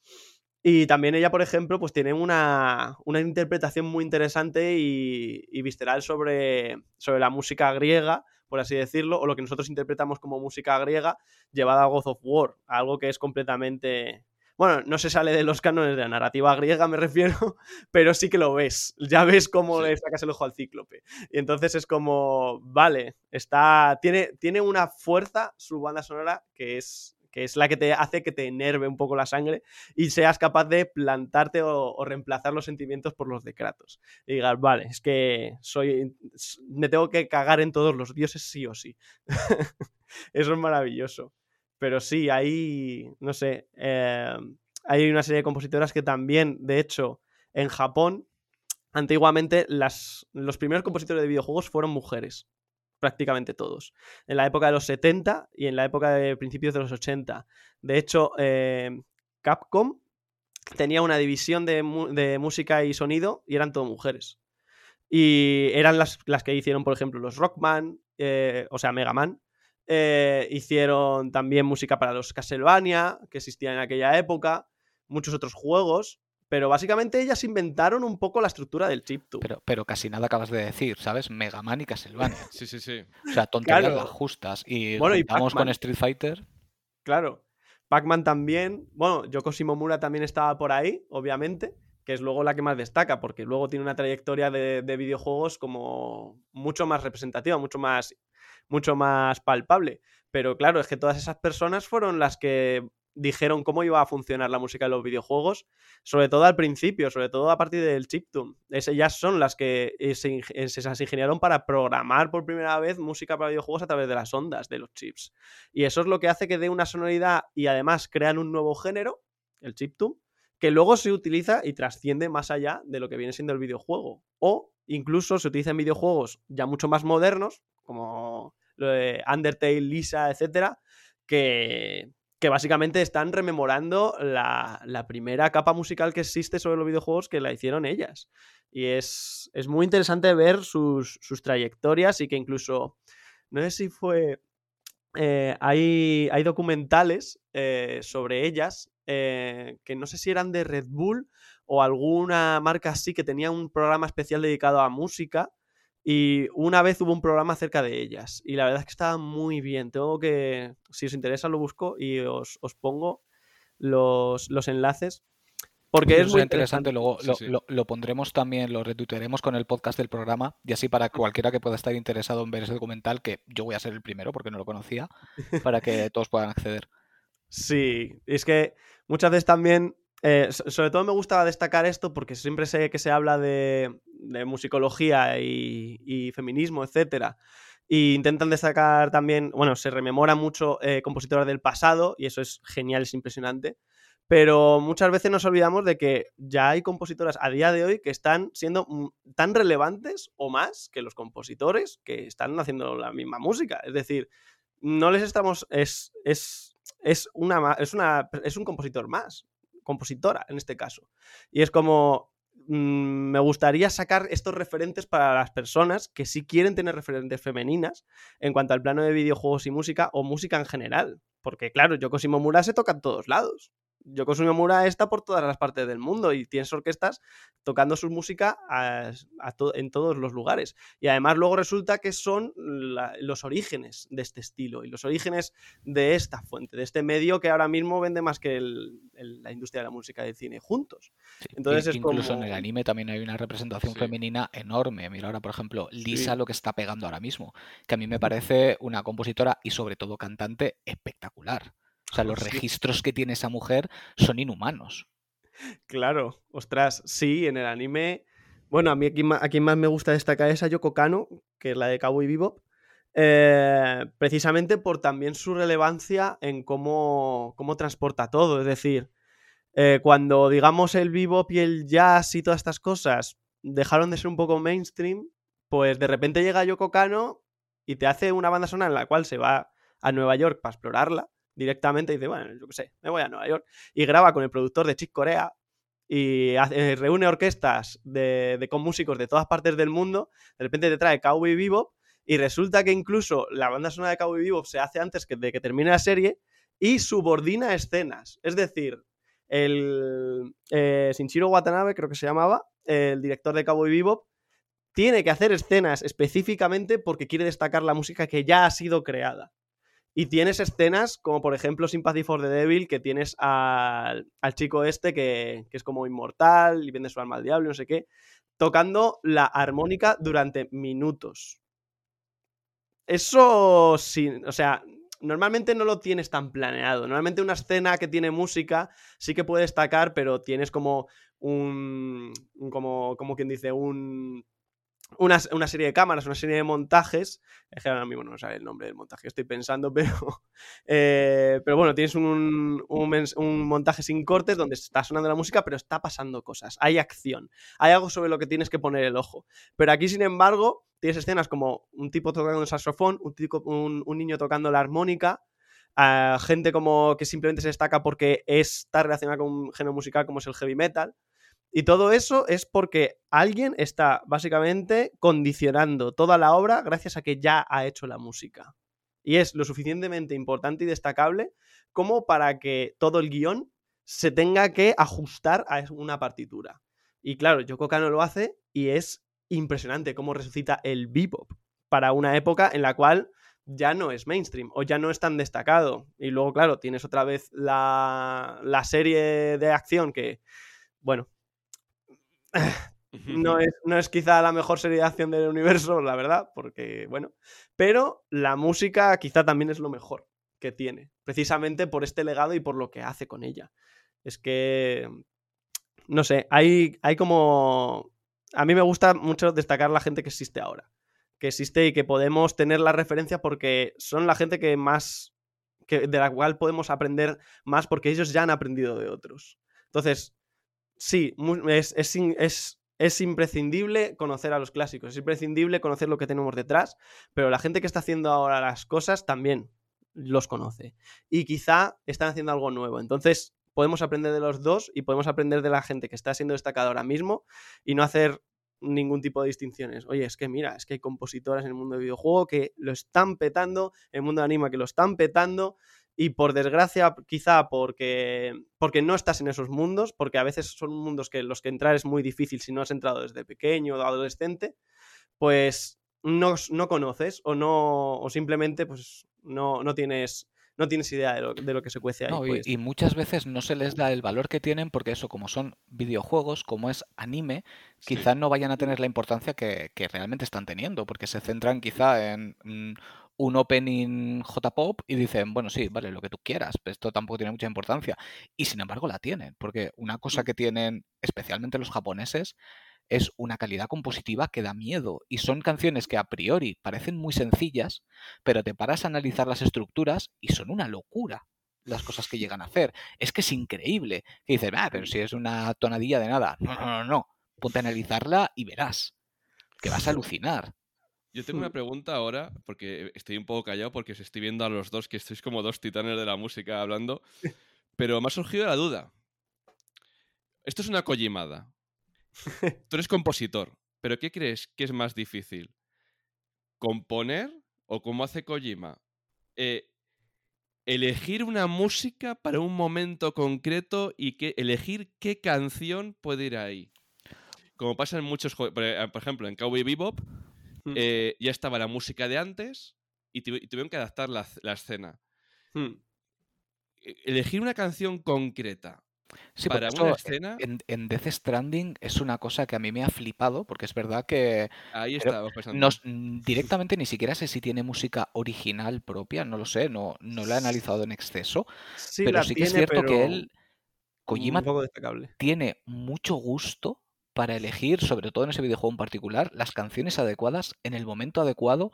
Speaker 3: Y también ella, por ejemplo, pues tiene una, una interpretación muy interesante y, y visceral sobre, sobre la música griega, por así decirlo, o lo que nosotros interpretamos como música griega llevada a God of War, algo que es completamente... Bueno, no se sale de los cánones de la narrativa griega, me refiero, [laughs] pero sí que lo ves. Ya ves cómo
Speaker 2: Sí.
Speaker 3: le sacas el ojo al cíclope. Y entonces es como, vale, está. Tiene, tiene una fuerza su banda sonora que es, que es la que te hace que te enerve un poco la sangre y seas capaz de plantarte o, reemplazar los sentimientos por los de Kratos. Y digas, vale, es que soy. Me tengo que cagar en todos los dioses sí o sí. [laughs] Eso es maravilloso. Pero sí, hay. No sé. eh, hay una serie de compositoras que también, de hecho, en Japón antiguamente las, los primeros compositores de videojuegos fueron mujeres, prácticamente todos, en la época de los 70 y en la época de principios de los 80. De hecho, eh, Capcom tenía una división de, música y sonido y eran todo mujeres. Y eran las, que hicieron, por ejemplo, los Rockman, eh, o sea, Mega Man. Eh, hicieron también música para los Castlevania, que existían en aquella época, muchos otros juegos. Pero básicamente ellas inventaron un poco la estructura del chiptune.
Speaker 1: Pero, pero casi nada acabas de decir, ¿sabes? Mega Man y Castlevania. [laughs]
Speaker 2: Sí, sí, sí.
Speaker 1: O sea, tonterías justas. Y bueno, vamos con Street Fighter.
Speaker 3: Claro. Pac-Man también. Bueno, Yoko Shimomura también estaba por ahí, obviamente. Que es luego la que más destaca, porque luego tiene una trayectoria de, de videojuegos como mucho más representativa, mucho más, mucho más palpable. Pero claro, es que todas esas personas fueron las que dijeron cómo iba a funcionar la música de los videojuegos, sobre todo al principio, sobre todo a partir del chiptune. Ellas son las que eh, se, eh, se ingeniaron para programar por primera vez música para videojuegos a través de las ondas de los chips. Y eso es lo que hace que dé una sonoridad y además crean un nuevo género, el chiptune, que luego se utiliza y trasciende más allá de lo que viene siendo el videojuego. O incluso se utiliza en videojuegos ya mucho más modernos, como Undertale, Lisa, etcétera, que, que básicamente están rememorando la, primera capa musical que existe sobre los videojuegos que la hicieron ellas. Y es, muy interesante ver sus, trayectorias y que incluso, no sé si fue, eh, hay, hay, documentales eh, sobre ellas eh, que no sé si eran de Red Bull o alguna marca así que tenía un programa especial dedicado a música y una vez hubo un programa acerca de ellas y la verdad es que estaba muy bien. Tengo que, si os interesa, lo busco y os, pongo los, enlaces. Porque es muy interesante.
Speaker 1: Luego lo, pondremos también, lo retuitearemos con el podcast del programa y así para cualquiera que pueda estar interesado en ver ese documental, que yo voy a ser el primero porque no lo conocía, para que [laughs] todos puedan acceder.
Speaker 3: Sí, es que muchas veces también eh, sobre todo me gusta destacar esto porque siempre sé que se habla de, musicología y, feminismo, etcétera. Y intentan destacar también, bueno, se rememora mucho eh, compositoras del pasado y eso es genial, es impresionante. Pero muchas veces nos olvidamos de que ya hay compositoras a día de hoy que están siendo tan relevantes o más que los compositores que están haciendo la misma música. Es decir, no les estamos. Es, es, es, una, es, una, es un compositor más compositora en este caso. Y es como, mm, me gustaría sacar estos referentes para las personas que sí quieren tener referentes femeninas en cuanto al plano de videojuegos y música o música en general. Porque claro, Yoko Shimomura se toca en todos lados. Yoko Shimomura está por todas las partes del mundo y tienes orquestas tocando su música en todos los lugares. Y además luego resulta que son los orígenes de este estilo y los orígenes de esta fuente, de este medio que ahora mismo vende más que la industria de la música del cine juntos.
Speaker 1: Entonces incluso en el anime también hay una representación femenina enorme. Mira ahora, por ejemplo, Lisa lo que está pegando ahora mismo, que a mí me parece una compositora y sobre todo cantante espectacular. O sea, los [laughs] registros que tiene esa mujer son inhumanos.
Speaker 3: Claro, ostras, sí, en el anime. Bueno, a mí a quien más me gusta destacar es a Yoko Kano, que es la de Cowboy Bebop. Eh, precisamente por también su relevancia en cómo, cómo transporta todo. Es decir, eh, cuando digamos el bebop y el jazz y todas estas cosas dejaron de ser un poco mainstream, pues de repente llega Yoko Kano y te hace una banda sonora en la cual se va a Nueva York para explorarla directamente dice, bueno, yo qué sé, me voy a Nueva York. Y graba con el productor de Chick Corea y eh, reúne orquestas de, con músicos de todas partes del mundo. De repente te trae Cowboy Bebop y resulta que incluso la banda sonora de Cowboy Bebop se hace antes de que termine la serie y subordina escenas. Es decir, el eh, Shinjiro Watanabe, creo que se llamaba, el director de Cowboy Bebop, tiene que hacer escenas específicamente porque quiere destacar la música que ya ha sido creada. Y tienes escenas como por ejemplo Sympathy for the Devil, que tienes al, chico este que, es como inmortal y vende su alma al diablo no sé qué, tocando la armónica durante minutos. Eso sí, o sea, normalmente no lo tienes tan planeado. Normalmente una escena que tiene música sí que puede destacar, pero tienes como un, como, como quien dice, un, una, una, serie de cámaras, una serie de montajes. Es que ahora mismo no sabe el nombre del montaje, estoy pensando, [laughs] pero. Eh, pero bueno, tienes un, un, montaje sin cortes donde está sonando la música, pero está pasando cosas. Hay acción. Hay algo sobre lo que tienes que poner el ojo. Pero aquí, sin embargo, tienes escenas como un tipo tocando el saxofón, un, un, un niño tocando la armónica. Gente como que simplemente se destaca porque está relacionada con un género musical como es el heavy metal. Y todo eso es porque alguien está básicamente condicionando toda la obra gracias a que ya ha hecho la música. Y es lo suficientemente importante y destacable como para que todo el guion se tenga que ajustar a una partitura. Y claro, Yoko Kano lo hace y es impresionante cómo resucita el bebop para una época en la cual ya no es mainstream o ya no es tan destacado. Y luego, claro, tienes otra vez la, la serie de acción que, bueno, no es, no es quizá la mejor serie de acción del universo, la verdad, porque, bueno, pero la música quizá también es lo mejor que tiene, precisamente por este legado y por lo que hace con ella. Es que, no sé, hay, hay como... A mí me gusta mucho destacar la gente que existe ahora, que existe y que podemos tener la referencia porque son la gente que más, que, de la cual podemos aprender más porque ellos ya han aprendido de otros. Entonces, sí, es, es, es, imprescindible conocer a los clásicos, es imprescindible conocer lo que tenemos detrás, pero la gente que está haciendo ahora las cosas también los conoce. Y quizá están haciendo algo nuevo. Entonces, podemos aprender de los dos y podemos aprender de la gente que está siendo destacada ahora mismo y no hacer ningún tipo de distinciones. Oye, es que mira, es que hay compositoras en el mundo del videojuego que lo están petando, el mundo de anima que lo están petando, y por desgracia, quizá porque, porque no estás en esos mundos, porque a veces son mundos que los que entrar es muy difícil si no has entrado desde pequeño o adolescente, pues no, no conoces o no o simplemente pues no, no tienes no tienes idea de lo, de lo, que se cuece ahí.
Speaker 1: pues. y, muchas veces no se les da el valor que tienen porque eso, como son videojuegos, como es anime, sí. quizá no vayan a tener la importancia que, que, realmente están teniendo, porque se centran quizá en mm, un opening J-Pop y dicen, bueno, sí, vale, lo que tú quieras, pero esto tampoco tiene mucha importancia. Y sin embargo la tienen, porque una cosa mm. que tienen especialmente los japoneses es una calidad compositiva que da miedo y son canciones que a priori parecen muy sencillas, pero te paras a analizar las estructuras y son una locura las cosas que llegan a hacer. Es que es increíble. Que dices, ah, pero si es una tonadilla de nada. No, no, no, no. Ponte a analizarla y verás que vas a [laughs] alucinar.
Speaker 2: Yo tengo una pregunta ahora, porque estoy un poco callado porque os estoy viendo a los dos que estáis como dos titanes de la música hablando, [laughs] pero me ha surgido la duda. Esto es una collimada. [laughs] Tú eres compositor, pero ¿qué crees que es más difícil? ¿Componer o cómo hace Kojima? Eh, elegir una música para un momento concreto y que elegir qué canción puede ir ahí. Como pasa en muchos juegos, por eh, ejemplo, en Cowboy Bebop, Mm. eh, ya estaba la música de antes y, tuvieron que adaptar la, la escena. Hmm. Elegir una canción concreta
Speaker 1: Sí,
Speaker 2: para
Speaker 1: una
Speaker 2: eso, escena.
Speaker 1: En, en, Death Stranding es una cosa que a mí me ha flipado, porque es verdad que.
Speaker 2: Ahí está,
Speaker 1: nos, directamente ni siquiera sé si tiene música original propia, no lo sé, no, no la he analizado en exceso.
Speaker 3: Sí,
Speaker 1: pero sí que
Speaker 3: tiene,
Speaker 1: es cierto que él. Kojima
Speaker 3: un poco destacable.
Speaker 1: tiene mucho gusto para elegir, sobre todo en ese videojuego en particular, las canciones adecuadas en el momento adecuado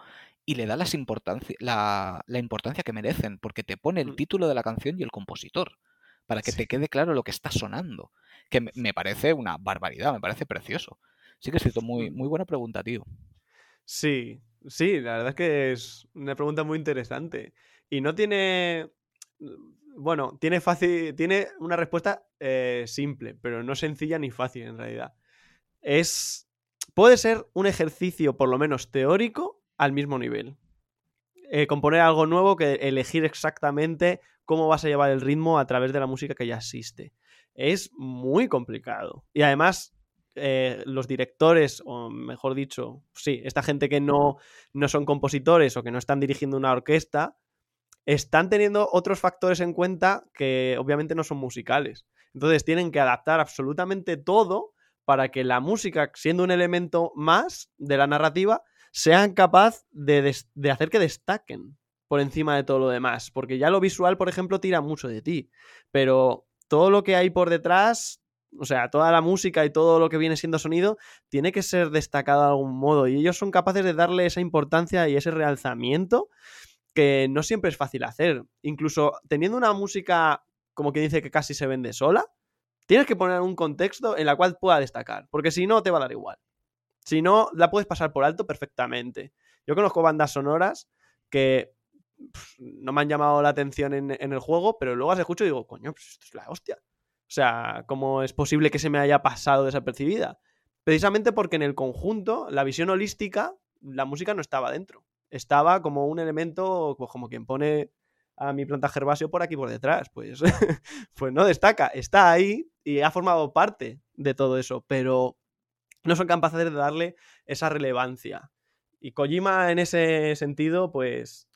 Speaker 1: y le da las importancia, la, la importancia que merecen, porque te pone el
Speaker 3: Mm.
Speaker 1: título de la canción y el compositor, para que
Speaker 3: Sí.
Speaker 1: te quede claro lo que está sonando, que me- me parece una barbaridad, me parece precioso. Sí que es cierto, muy,
Speaker 3: Mm.
Speaker 1: muy buena pregunta, tío.
Speaker 3: Sí, sí, la verdad es que es una pregunta muy interesante. Y no tiene. Bueno, tiene fácil. Tiene una respuesta eh, simple, pero no sencilla ni fácil en realidad. Es. Puede ser un ejercicio, por lo menos teórico, al mismo nivel. Eh, componer algo nuevo que elegir exactamente cómo vas a llevar el ritmo a través de la música que ya existe. Es muy complicado. Y además, eh, los directores, o mejor dicho, sí, esta gente que no, no son compositores o que no están dirigiendo una orquesta, están teniendo otros factores en cuenta que obviamente no son musicales. Entonces tienen que adaptar absolutamente todo para que la música, siendo un elemento más de la narrativa, sean capaz de, de hacer que destaquen por encima de todo lo demás. Porque ya lo visual, por ejemplo, tira mucho de ti. Pero todo lo que hay por detrás o sea, toda la música y todo lo que viene siendo sonido tiene que ser destacado de algún modo y ellos son capaces de darle esa importancia y ese realzamiento que no siempre es fácil hacer. Incluso teniendo una música como que dice que casi se vende sola, tienes que poner un contexto en la cual pueda destacar, porque si no te va a dar igual. Si no, la puedes pasar por alto perfectamente. Yo conozco bandas sonoras que no me han llamado la atención en, el juego, pero luego las escucho y digo, coño, pues esto es la hostia. O sea, ¿cómo es posible que se me haya pasado desapercibida? Precisamente porque en el conjunto, la visión holística, la música no estaba dentro. Estaba como un elemento, pues como quien pone a mi planta herbáceo por aquí por detrás. Pues, [laughs] pues no destaca. Está ahí y ha formado parte de todo eso, pero no son capaces de darle esa relevancia. Y Kojima en ese sentido, pues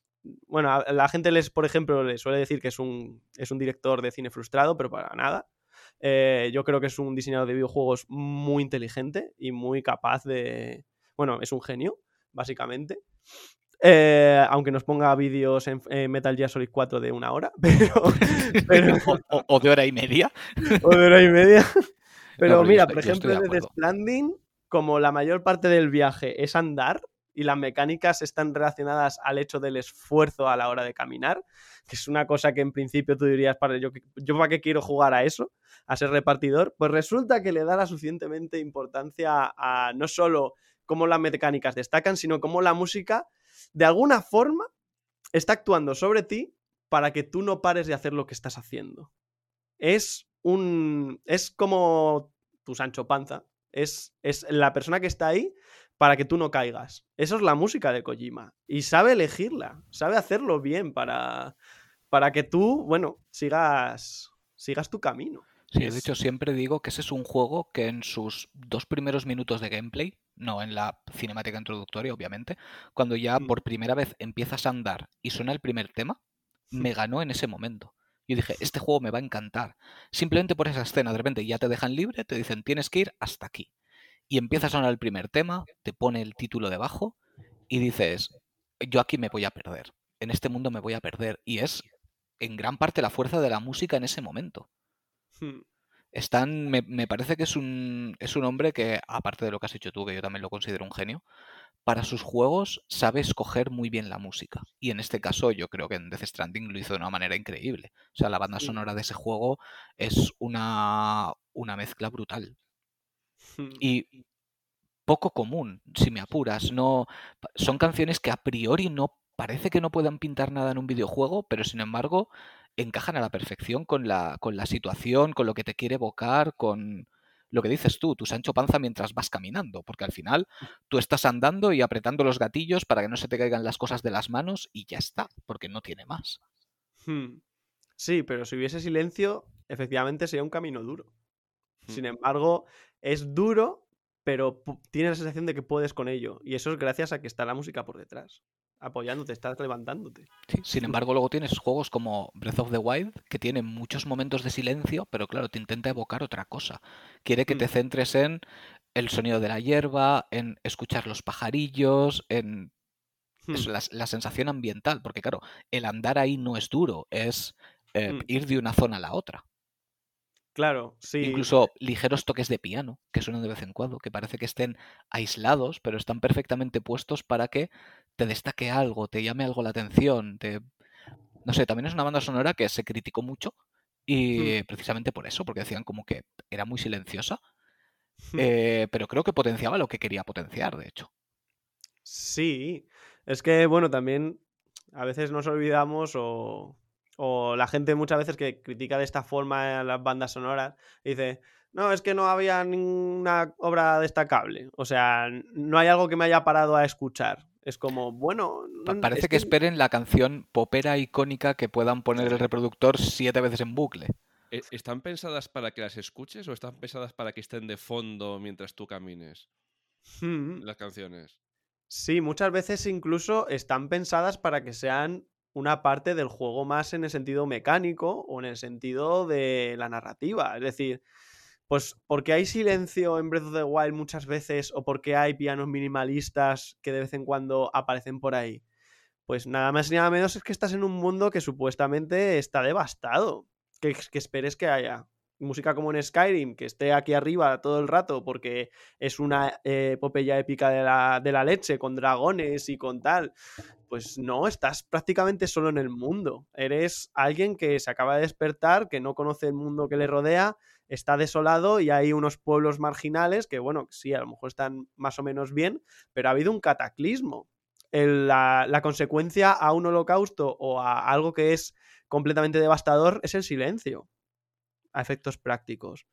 Speaker 3: bueno, la gente les, por ejemplo, le suele decir que es un, es un director de cine frustrado, pero para nada. Eh, yo creo que es un diseñador de videojuegos muy inteligente y muy capaz de... Bueno, es un genio, básicamente. Eh, aunque nos ponga vídeos en, Metal Gear Solid 4 de una hora, [laughs] pero...
Speaker 1: o, de hora y media.
Speaker 3: o de hora y media. [laughs] Pero mira, por ejemplo, de The Stranding, como la mayor parte del viaje es andar, y las mecánicas están relacionadas al hecho del esfuerzo a la hora de caminar, que es una cosa que en principio tú dirías, para yo, yo para qué quiero jugar a eso, a ser repartidor, pues resulta que le da la suficientemente importancia a no solo cómo las mecánicas destacan, sino cómo la música de alguna forma está actuando sobre ti para que tú no pares de hacer lo que estás haciendo. Es un es como tu Sancho Panza, es, es la persona que está ahí para que tú no caigas. Eso es la música de Kojima. Y sabe elegirla, sabe hacerlo bien para, para que tú, bueno, sigas, sigas tu camino.
Speaker 1: Sí, de hecho siempre digo que ese es un juego que en sus dos primeros minutos de gameplay, no en la cinemática introductoria, obviamente, cuando ya por primera vez empiezas a andar y suena el primer tema, me ganó en ese momento. Yo dije, este juego me va a encantar. Simplemente por esa escena, de repente ya te dejan libre, te dicen, tienes que ir hasta aquí y empieza a sonar el primer tema, te pone el título debajo y dices, yo aquí me voy a perder, en este mundo me voy a perder. Y es en gran parte la fuerza de la música en ese momento. Hmm. Están, me, me, parece que es un, es un hombre que, aparte de lo que has hecho tú, que yo también lo considero un genio, para sus juegos sabe escoger muy bien la música. Y en este caso yo creo que en Death Stranding lo hizo de una manera increíble. O sea, la banda sonora de ese juego es una, una mezcla brutal. Y poco común, si me apuras. No, son canciones que a priori no parece que no puedan pintar nada en un videojuego, pero sin embargo encajan a la perfección con la, con la situación, con lo que te quiere evocar, con lo que dices tú, tu Sancho Panza mientras vas caminando, porque al final tú estás andando y apretando los gatillos para que no se te caigan las cosas de las manos y ya está, porque no tiene más.
Speaker 3: Hmm. Sí, pero si hubiese silencio, efectivamente sería un camino duro. Sin embargo, es duro, pero tienes la sensación de que puedes con ello. Y eso es gracias a que está la música por detrás, apoyándote, estás levantándote.
Speaker 1: sin embargo, luego tienes juegos como Breath of the Wild, que tienen muchos momentos de silencio, pero claro, te intenta evocar otra cosa. Quiere que te mm. centres en el sonido de la hierba, en escuchar los pajarillos, en hmm. la, sensación ambiental, porque claro, el andar ahí no es duro, es eh, hmm. ir de una zona a la otra.
Speaker 3: Claro, sí.
Speaker 1: Incluso ligeros toques de piano que suenan de vez en cuando, que parece que estén aislados, pero están perfectamente puestos para que te destaque algo, te llame algo la atención. Te... No sé, también es una banda sonora que se criticó mucho mm. y precisamente por eso, porque decían como que era muy silenciosa, mm. eh, pero creo que potenciaba lo que quería potenciar, de hecho.
Speaker 3: Sí, es que bueno, también a veces nos olvidamos o o la gente muchas veces que critica de esta forma las bandas sonoras, dice, no, es que no había ninguna obra destacable. O sea, no hay algo que me haya parado a escuchar. Es como, bueno...
Speaker 1: Parece que, esperen la canción popera icónica que puedan poner el reproductor siete veces en bucle.
Speaker 2: ¿E-, ¿Están pensadas para que las escuches o están pensadas para que estén de fondo mientras tú camines? Hmm. Las canciones.
Speaker 3: Sí, muchas veces incluso están pensadas para que sean una parte del juego más en el sentido mecánico o en el sentido de la narrativa. Es decir, pues porque hay silencio en Breath of the Wild muchas veces o porque hay pianos minimalistas que de vez en cuando aparecen por ahí. Pues nada más ni nada menos es que estás en un mundo que supuestamente está devastado. Que, que esperes que haya música como en Skyrim, que esté aquí arriba todo el rato porque es una eh, epopeya épica de la, de la leche, con dragones y con tal. Pues no, estás prácticamente solo en el mundo. Eres alguien que se acaba de despertar, que no conoce el mundo que le rodea, está desolado y hay unos pueblos marginales que, bueno, sí, a lo mejor están más o menos bien, pero ha habido un cataclismo. la, la consecuencia a un holocausto o a algo que es completamente devastador es el silencio a efectos prácticos.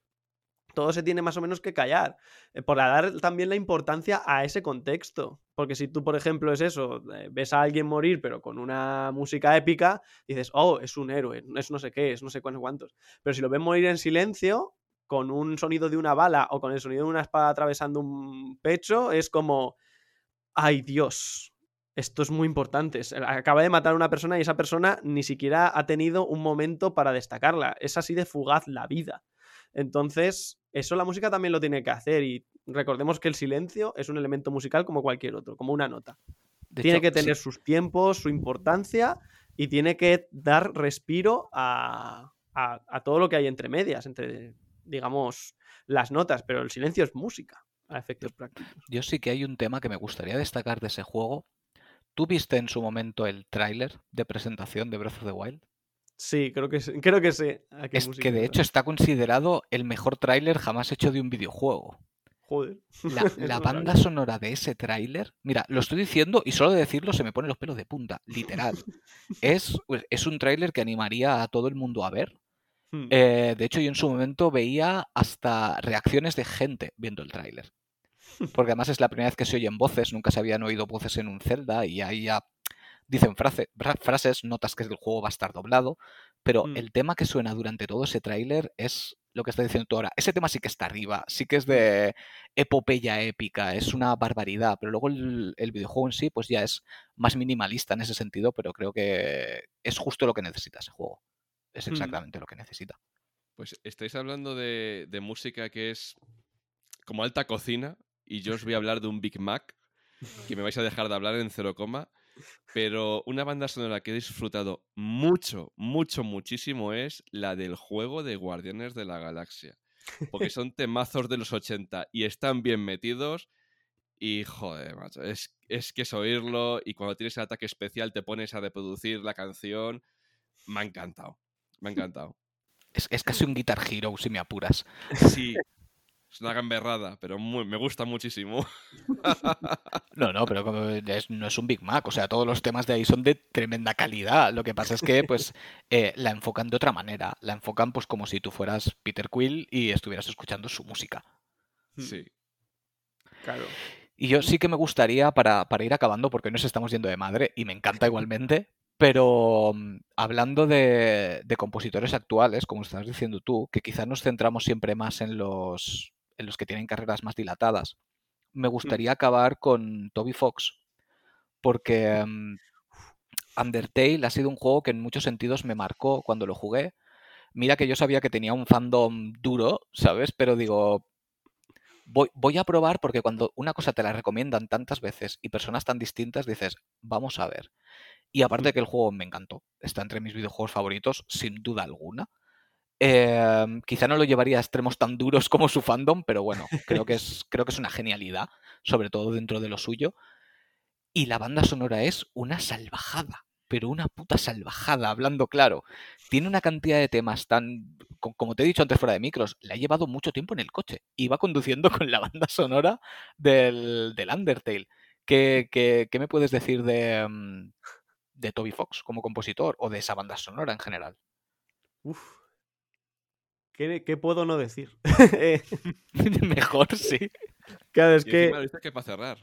Speaker 3: Todo se tiene más o menos que callar, eh, por dar también la importancia a ese contexto. Porque si tú, por ejemplo, es eso, eh, ves a alguien morir, pero con una música épica, dices, oh, es un héroe, es no sé qué, es no sé cuántos. Pero si lo ves morir en silencio, con un sonido de una bala o con el sonido de una espada atravesando un pecho, es como, ay Dios, esto es muy importante. Acaba de matar a una persona y esa persona ni siquiera ha tenido un momento para destacarla. Es así de fugaz la vida. Entonces, eso la música también lo tiene que hacer y recordemos que el silencio es un elemento musical como cualquier otro, como una nota. tiene que tener sus tiempos, su importancia y tiene que dar respiro a, a todo lo que hay entre medias, entre, digamos, las notas, pero el silencio es música a efectos prácticos.
Speaker 1: Yo sí que hay un tema que me gustaría destacar de ese juego ¿Tú viste en su momento el tráiler de presentación de Breath of the Wild?
Speaker 3: Sí, creo que sí. Creo que sí.
Speaker 1: Es que de hecho está considerado el mejor tráiler jamás hecho de un videojuego.
Speaker 3: Joder.
Speaker 1: La, [laughs] banda sonora de ese tráiler, mira, lo estoy diciendo y solo de decirlo se me ponen los pelos de punta, literal. [laughs] es, pues, es un tráiler que animaría a todo el mundo a ver. Hmm. Eh, de hecho, yo en su momento veía hasta reacciones de gente viendo el tráiler porque además es la primera vez que se oyen voces, nunca se habían oído voces en un Zelda y ahí ya dicen frases, notas que el juego va a estar doblado, pero mm. el tema que suena durante todo ese tráiler es lo que está diciendo tú ahora. Ese tema sí que está arriba, sí que es de epopeya épica, es una barbaridad, pero luego el, videojuego en sí pues ya es más minimalista en ese sentido, pero creo que es justo lo que necesita ese juego. Es mm. exactamente lo que necesita.
Speaker 2: Pues estáis hablando de, de música que es como alta cocina, y yo os voy a [laughs] hablar de un Big Mac, que me vais a dejar de hablar en cero coma, pero una banda sonora que he disfrutado mucho, mucho, muchísimo es la del juego de Guardianes de la Galaxia. Porque [laughs] son temazos de los 80 y están bien metidos. Y joder, macho, es, es que es oírlo y cuando tienes el ataque especial te pones a reproducir la canción. Me ha encantado, me ha encantado.
Speaker 1: Es, es casi un Guitar Hero, si me apuras.
Speaker 2: Sí, es una gamberrada, pero me gusta muchísimo. [laughs]
Speaker 1: No, no, pero no es un Big Mac. O sea, todos los temas de ahí son de tremenda calidad. Lo que pasa es que, pues, [laughs] eh, la enfocan de otra manera. La enfocan, pues, como si tú fueras Peter Quill y estuvieras escuchando su música.
Speaker 2: Hmm. Sí.
Speaker 3: Claro.
Speaker 1: Y yo sí que me gustaría, para, para ir acabando, porque hoy nos estamos yendo de madre y me encanta igualmente, pero mm, hablando de, de, compositores actuales, como estás diciendo tú, que quizás nos centramos siempre más en los, en los que tienen carreras más dilatadas. Me mm. gustaría acabar con Toby Fox, porque mm, Undertale ha sido un juego que en muchos sentidos me marcó cuando lo jugué. Mira que yo sabía que tenía un fandom duro, ¿sabes? Pero digo, voy, voy, a probar porque cuando una cosa te la recomiendan tantas veces y personas tan distintas, dices, vamos a ver. Y aparte que el juego me encantó, está entre mis videojuegos favoritos, sin duda alguna. Em, quizá no lo llevaría a extremos tan duros como su fandom, pero bueno, creo que, es, creo que es una genialidad, sobre todo dentro de lo suyo. Y la banda sonora es una salvajada, pero una puta salvajada, hablando claro. Tiene una cantidad de temas tan, como te he dicho antes fuera de micros, le ha llevado mucho tiempo en el coche. Iba conduciendo [laughs] con la banda sonora del, del Undertale. ¿Qué, qué, qué me puedes decir de, mm, de Toby Fox como compositor o de esa banda sonora en general?
Speaker 3: Uf, ¿Qué, puedo no decir? [laughs] [laughs]
Speaker 1: Mejor, sí.
Speaker 3: Claro, es que.
Speaker 2: que para cerrar.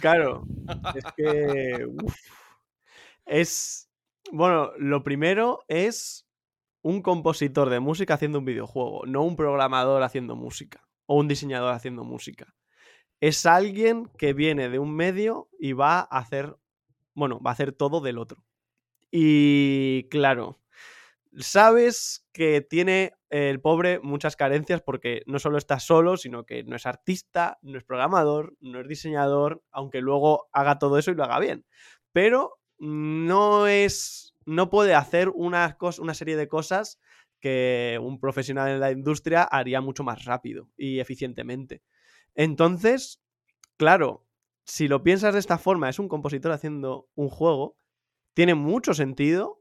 Speaker 3: Claro. [laughs] Es que. Es. Bueno, lo primero es un compositor de música haciendo un videojuego, no un programador haciendo música o un diseñador haciendo música. Es alguien que viene de un medio y va a hacer, bueno, va a hacer todo del otro. Y claro, sabes que tiene el pobre muchas carencias porque no solo está solo, sino que no es artista, no es programador, no es diseñador, aunque luego haga todo eso y lo haga bien. Pero no es. no puede hacer una, una serie de cosas que un profesional en la industria haría mucho más rápido y eficientemente. Entonces, claro, si lo piensas de esta forma, es un compositor haciendo un juego, tiene mucho sentido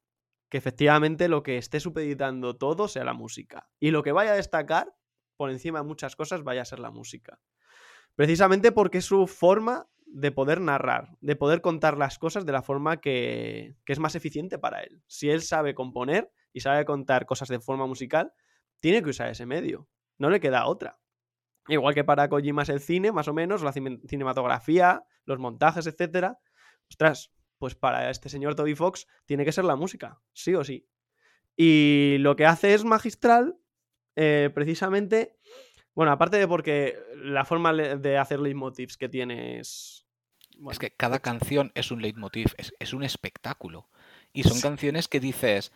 Speaker 3: que efectivamente lo que esté supeditando todo sea la música. Y lo que vaya a destacar, por encima de muchas cosas, vaya a ser la música. Precisamente porque es su forma de poder narrar, de poder contar las cosas de la forma que, que es más eficiente para él. Si él sabe componer y sabe contar cosas de forma musical, tiene que usar ese medio. No le queda otra. Igual que para Kojima es el cine, más o menos, la cinematografía, los montajes, etc. Ostras, pues para este señor Toby Fox tiene que ser la música, sí o sí. Y lo que hace es magistral, eh, precisamente, bueno, aparte de porque la forma de hacer leitmotivs que tiene es...
Speaker 1: es que cada canción es un leitmotiv, es, un espectáculo. Y son canciones que dices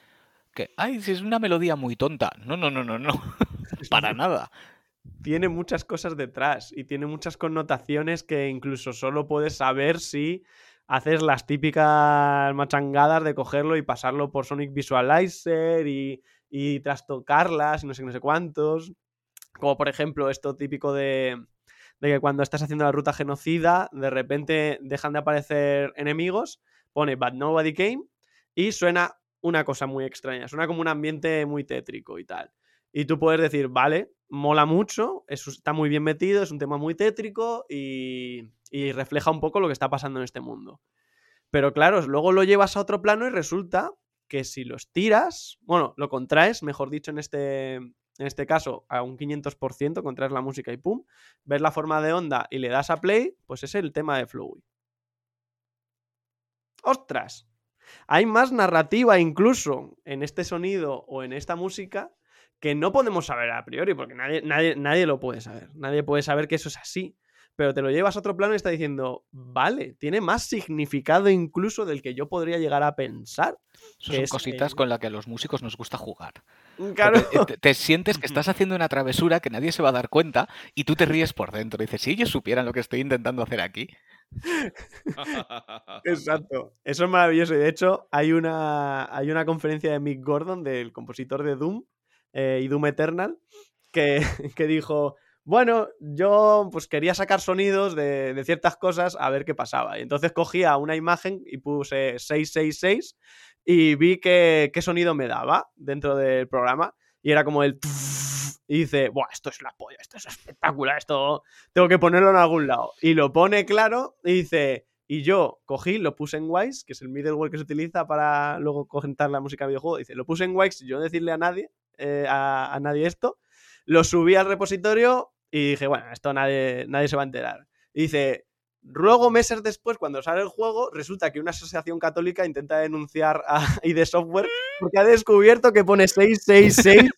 Speaker 1: que, ay, si es una melodía muy tonta. No, no, no, no, no. [laughs] [laughs] Para nada
Speaker 3: tiene muchas cosas detrás y tiene muchas connotaciones que incluso solo puedes saber si haces las típicas machangadas de cogerlo y pasarlo por Sonic Visualizer y, y trastocarlas y no sé, no sé cuántos. Como por ejemplo esto típico de, de que cuando estás haciendo la ruta genocida, de repente dejan de aparecer enemigos, pone But Nobody Came y suena una cosa muy extraña, suena como un ambiente muy tétrico y tal. Y tú puedes decir, vale, mola mucho, está muy bien metido, es un tema muy tétrico y, refleja un poco lo que está pasando en este mundo. Pero claro, luego lo llevas a otro plano y resulta que si los tiras, bueno, lo contraes, mejor dicho, en este, en este caso, a un 500%, contraes la música y pum, ves la forma de onda y le das a play, pues es el tema de Flowy. ¡Ostras! Hay más narrativa incluso en este sonido o en esta música que no podemos saber a priori, porque nadie, nadie, nadie lo puede saber. Nadie puede saber que eso es así. Pero te lo llevas a otro plano y está diciendo, vale, tiene más significado incluso del que yo podría llegar a pensar.
Speaker 1: son cositas con las que a los músicos nos gusta jugar. Claro. Eh, te, sientes que [laughs] estás haciendo una travesura que nadie se va a dar cuenta y tú te ríes por dentro. dices, si ellos supieran lo que estoy intentando hacer aquí. [laughs] [laughs]
Speaker 3: Exacto. Eso es maravilloso. Y de hecho, hay una, hay una conferencia de Mick Gordon, del compositor de Doom, eh, y Eternal, que, [laughs] que, dijo, bueno, yo pues quería sacar sonidos de, de, ciertas cosas a ver qué pasaba. Y entonces cogía una imagen y puse 666 y vi que, qué sonido me daba dentro del programa. Y era como el... Y dice, Buah, esto es la polla, esto es espectacular, esto tengo que ponerlo en algún lado. Y lo pone claro y dice, y yo cogí, lo puse en Wise, que es el middleware que se utiliza para luego comentar la música de videojuego. Dice, lo puse en Wise, yo no decirle a nadie, eh, a, nadie esto. Lo subí al repositorio y dije, bueno, esto nadie, nadie se va a enterar. Dice, luego meses después, cuando sale el juego, resulta que una asociación católica intenta denunciar a [laughs] ID Software porque ha descubierto que pone 666.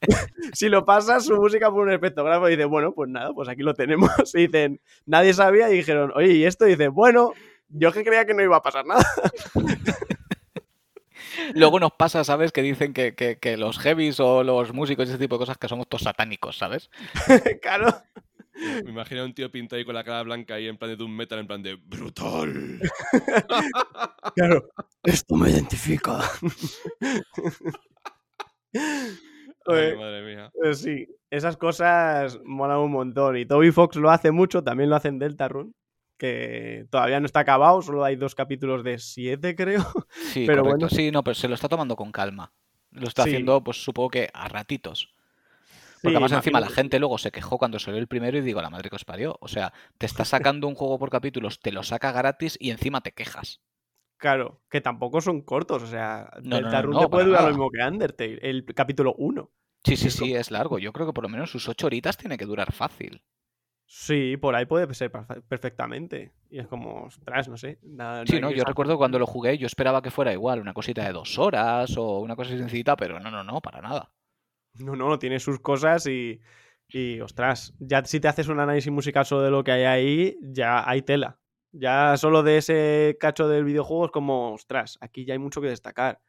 Speaker 3: [laughs] si lo pasa, su música por un espectrograma. Y dice, bueno, pues nada, pues aquí lo tenemos. [laughs] Dicen, nadie sabía y dijeron, oye, ¿y esto? Y dice, bueno, yo que creía que no iba a pasar nada.
Speaker 1: Luego nos pasa, ¿sabes? Que dicen que, los heavies o los músicos y ese tipo de cosas que somos todos satánicos, ¿sabes? [laughs]
Speaker 3: claro.
Speaker 2: Me imagino a un tío pintado ahí con la cara blanca ahí en plan de un metal, en plan de brutal. [laughs]
Speaker 3: claro, esto me identifica.
Speaker 2: madre mía.
Speaker 3: Eh, sí, esas cosas molan un montón. Y Toby Fox lo hace mucho, también lo hace en Deltarune que todavía no está acabado, solo hay dos capítulos de siete, creo.
Speaker 1: Sí, pero bueno. Sí, no, pero se lo está tomando con calma. Lo está haciendo, pues supongo que a ratitos. Porque además encima la gente luego se quejó cuando salió el primero y digo, la madre que os parió. O sea, te está sacando un juego por capítulos, te lo saca gratis y encima te quejas.
Speaker 3: Claro, que tampoco son cortos. O sea, no, no, puede durar lo mismo que Undertale, el capítulo 1.
Speaker 1: Sí, sí, sí, es largo. Yo creo que por lo menos sus ocho horitas tiene que durar fácil.
Speaker 3: Sí, por ahí puede ser perfectamente. Y es como, ostras, no sé.
Speaker 1: sí, no, yo recuerdo cuando lo jugué, yo esperaba que fuera igual, una cosita de dos horas o una cosa sencillita, pero no, no, no, para nada. [laughs]
Speaker 3: No, no, tiene sus cosas y, y, ostras, ya si te haces un análisis musical solo de lo que hay ahí, ya hay tela. Ya solo de ese cacho del videojuego es como, ostras, aquí ya hay mucho que destacar.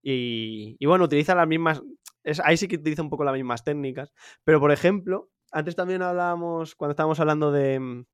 Speaker 3: Y, y bueno, utiliza las mismas, es, ahí sí que utiliza un poco las mismas técnicas, pero por ejemplo, antes también hablábamos, cuando estábamos hablando de,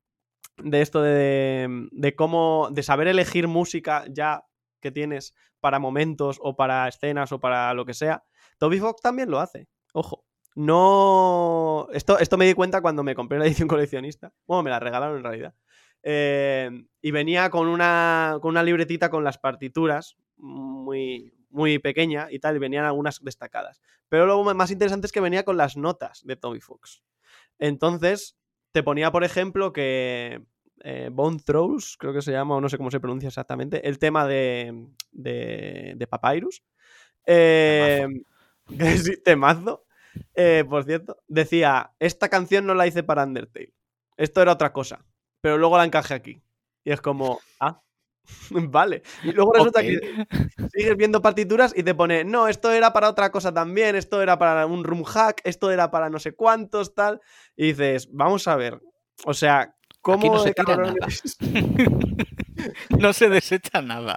Speaker 3: de esto de, de, cómo, de saber elegir música ya que tienes para momentos o para escenas o para lo que sea, Toby Fox también lo hace. Ojo. No. Esto, esto me di cuenta cuando me compré la edición [laughs] coleccionista. Bueno, me la regalaron en realidad. Eh, y venía con una, con una libretita con las partituras, muy, muy pequeña y tal, y venían algunas destacadas. Pero lo más interesante es que venía con las notas de Toby Fox. Entonces, te ponía, por ejemplo, que eh, Bone Throws, creo que se llama, o no sé cómo se pronuncia exactamente, el tema de, de, de Papyrus. Eh, temazo. [laughs] Eh, por cierto, decía, esta canción no la hice para Undertale. Esto era otra cosa, pero luego la encajé aquí. Y es como, ah, [laughs] vale. Y luego resulta que sigues viendo partituras y te pone, no, esto era para otra cosa también, esto era para un room hack, esto era para no sé cuántos, tal. Y dices, vamos a ver, o sea, ¿cómo
Speaker 1: no se tira nada? [laughs] [laughs] no se desecha nada.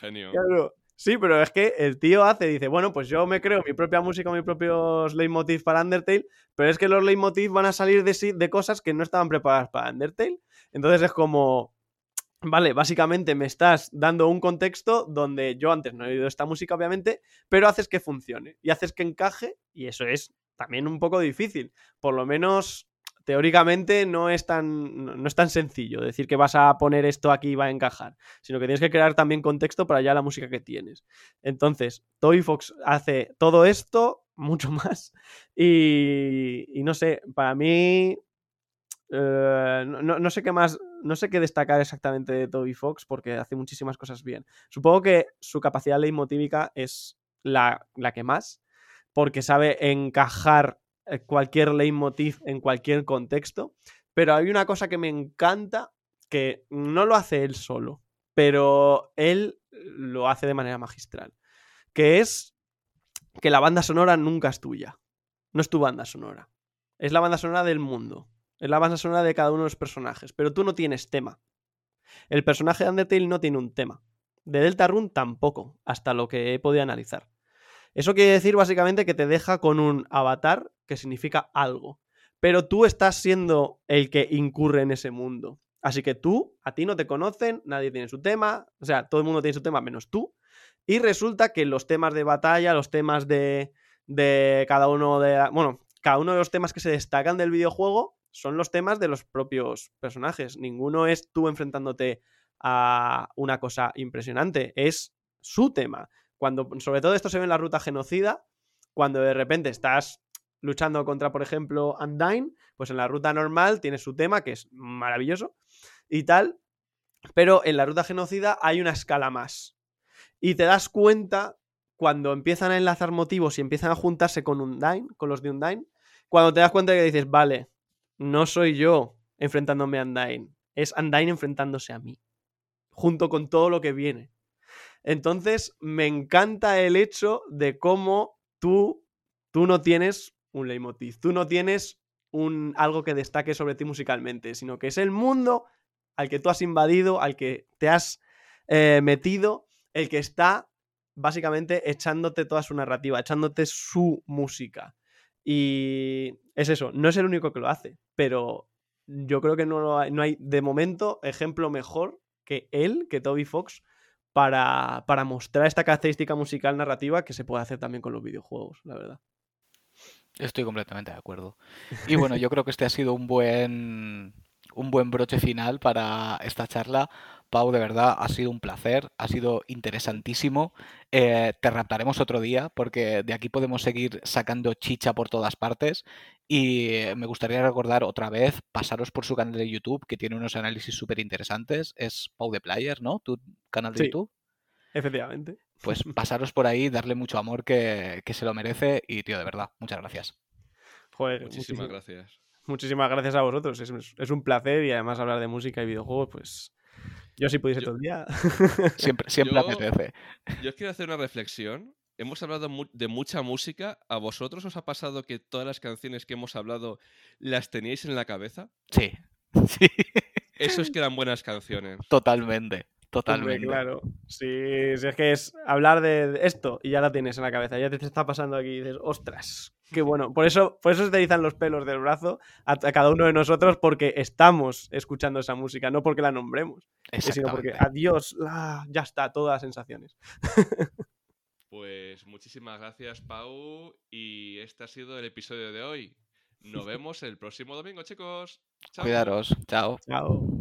Speaker 2: genio.
Speaker 3: Claro. Sí, pero es que el tío hace, dice, bueno, pues yo me creo mi propia música, mis propios leitmotiv para Undertale, pero es que los leitmotiv van a salir de, de cosas que no estaban preparadas para Undertale. Entonces es como, Vale, básicamente me estás dando un contexto donde yo antes no he oído esta música, obviamente, pero haces que funcione y haces que encaje, y eso es también un poco difícil. Por lo menos, teóricamente, no es tan, no es tan sencillo decir que vas a poner esto aquí y va a encajar, sino que tienes que crear también contexto para ya la música que tienes. Entonces, Toy Fox hace todo esto, mucho [laughs] más, y, y no sé, para mí eh, no, no, sé qué más, no sé qué destacar exactamente de Toby Fox porque hace muchísimas cosas bien. Supongo que su capacidad leitmotívica es la, la que más, porque sabe encajar eh, cualquier leitmotiv en cualquier contexto. Pero hay una cosa que me encanta que no lo hace él solo, pero él lo hace de manera magistral, que es que la banda sonora nunca es tuya, no es tu banda sonora, es la banda sonora del mundo. Es la banda sonora de cada uno de los personajes, pero tú no tienes tema. El personaje de Undertale no tiene un tema. De Deltarune tampoco, hasta lo que he podido analizar. Eso quiere decir básicamente que te deja con un avatar que significa algo. Pero tú estás siendo el que incurre en ese mundo. Así que tú, a ti no te conocen, nadie tiene su tema, o sea, todo el mundo tiene su tema menos tú. Y resulta que los temas de batalla, los temas de, de cada uno de... Bueno, cada uno de los temas que se destacan del videojuego son los temas de los propios personajes. Ninguno es tú enfrentándote a una cosa impresionante, es su tema. Cuando, sobre todo esto se ve en la ruta genocida, cuando de repente estás luchando contra, por ejemplo, Undyne, pues en la ruta normal tiene su tema, que es maravilloso y tal, pero en la ruta genocida hay una escala más. Y te das cuenta cuando empiezan a enlazar motivos y empiezan a juntarse con Undyne, con los de Undyne, cuando te das cuenta que dices, vale, no soy yo enfrentándome a Undyne, es Undyne enfrentándose a mí, junto con todo lo que viene. Entonces, me encanta el hecho de cómo tú, tú no tienes un leitmotiv, tú no tienes un, algo que destaque sobre ti musicalmente, sino que es el mundo al que tú has invadido, al que te has eh, metido, el que está básicamente echándote toda su narrativa, echándote su música. Y es eso, no es el único que lo hace, pero yo creo que no, hay, no hay de momento ejemplo mejor que él, que Toby Fox, para, para mostrar esta característica musical narrativa que se puede hacer también con los videojuegos, la verdad.
Speaker 1: Estoy completamente de acuerdo. Y bueno, yo creo que este ha sido un buen, un buen broche final para esta charla. Pau, de verdad, ha sido un placer, ha sido interesantísimo. Eh, te raptaremos otro día porque de aquí podemos seguir sacando chicha por todas partes. Y me gustaría recordar otra vez, pasaros por su canal de YouTube, que tiene unos análisis súper interesantes. Es Pau de Player, ¿no? Tu canal de
Speaker 3: Sí.
Speaker 1: YouTube.
Speaker 3: Efectivamente.
Speaker 1: Pues [laughs] pasaros por ahí, darle mucho amor que, que se lo merece. Y, tío, de verdad, muchas gracias.
Speaker 3: Joder,
Speaker 2: Muchísimas
Speaker 3: muchísimas,
Speaker 2: gracias.
Speaker 3: muchísimas gracias a vosotros. Es, es un placer y además hablar de música y videojuegos, pues yo si pudiese
Speaker 2: Yo-
Speaker 3: todo el día. [laughs]
Speaker 1: Siempre, siempre
Speaker 2: Yo-
Speaker 1: apetece.
Speaker 2: Yo quiero hacer una reflexión. Hemos hablado mu- de mucha música. ¿A vosotros os ha pasado que todas las canciones que hemos hablado las teníais en la cabeza?
Speaker 1: Sí, [laughs] sí,
Speaker 2: Eso es que eran buenas canciones.
Speaker 1: totalmente. Totalmente.
Speaker 3: claro. Si, es que es hablar de esto y ya la tienes en la cabeza, ya te está pasando aquí y dices, ostras, qué bueno. Por eso, por eso se te erizan los pelos del brazo a, cada uno de nosotros porque estamos escuchando esa música, no porque la nombremos, sino porque adiós, ya está, todas las sensaciones. [laughs]
Speaker 2: Pues muchísimas gracias, Pau, y este ha sido el episodio de hoy. Nos [laughs] vemos el próximo domingo, chicos.
Speaker 1: Cuidaros. Chao.
Speaker 3: Chao.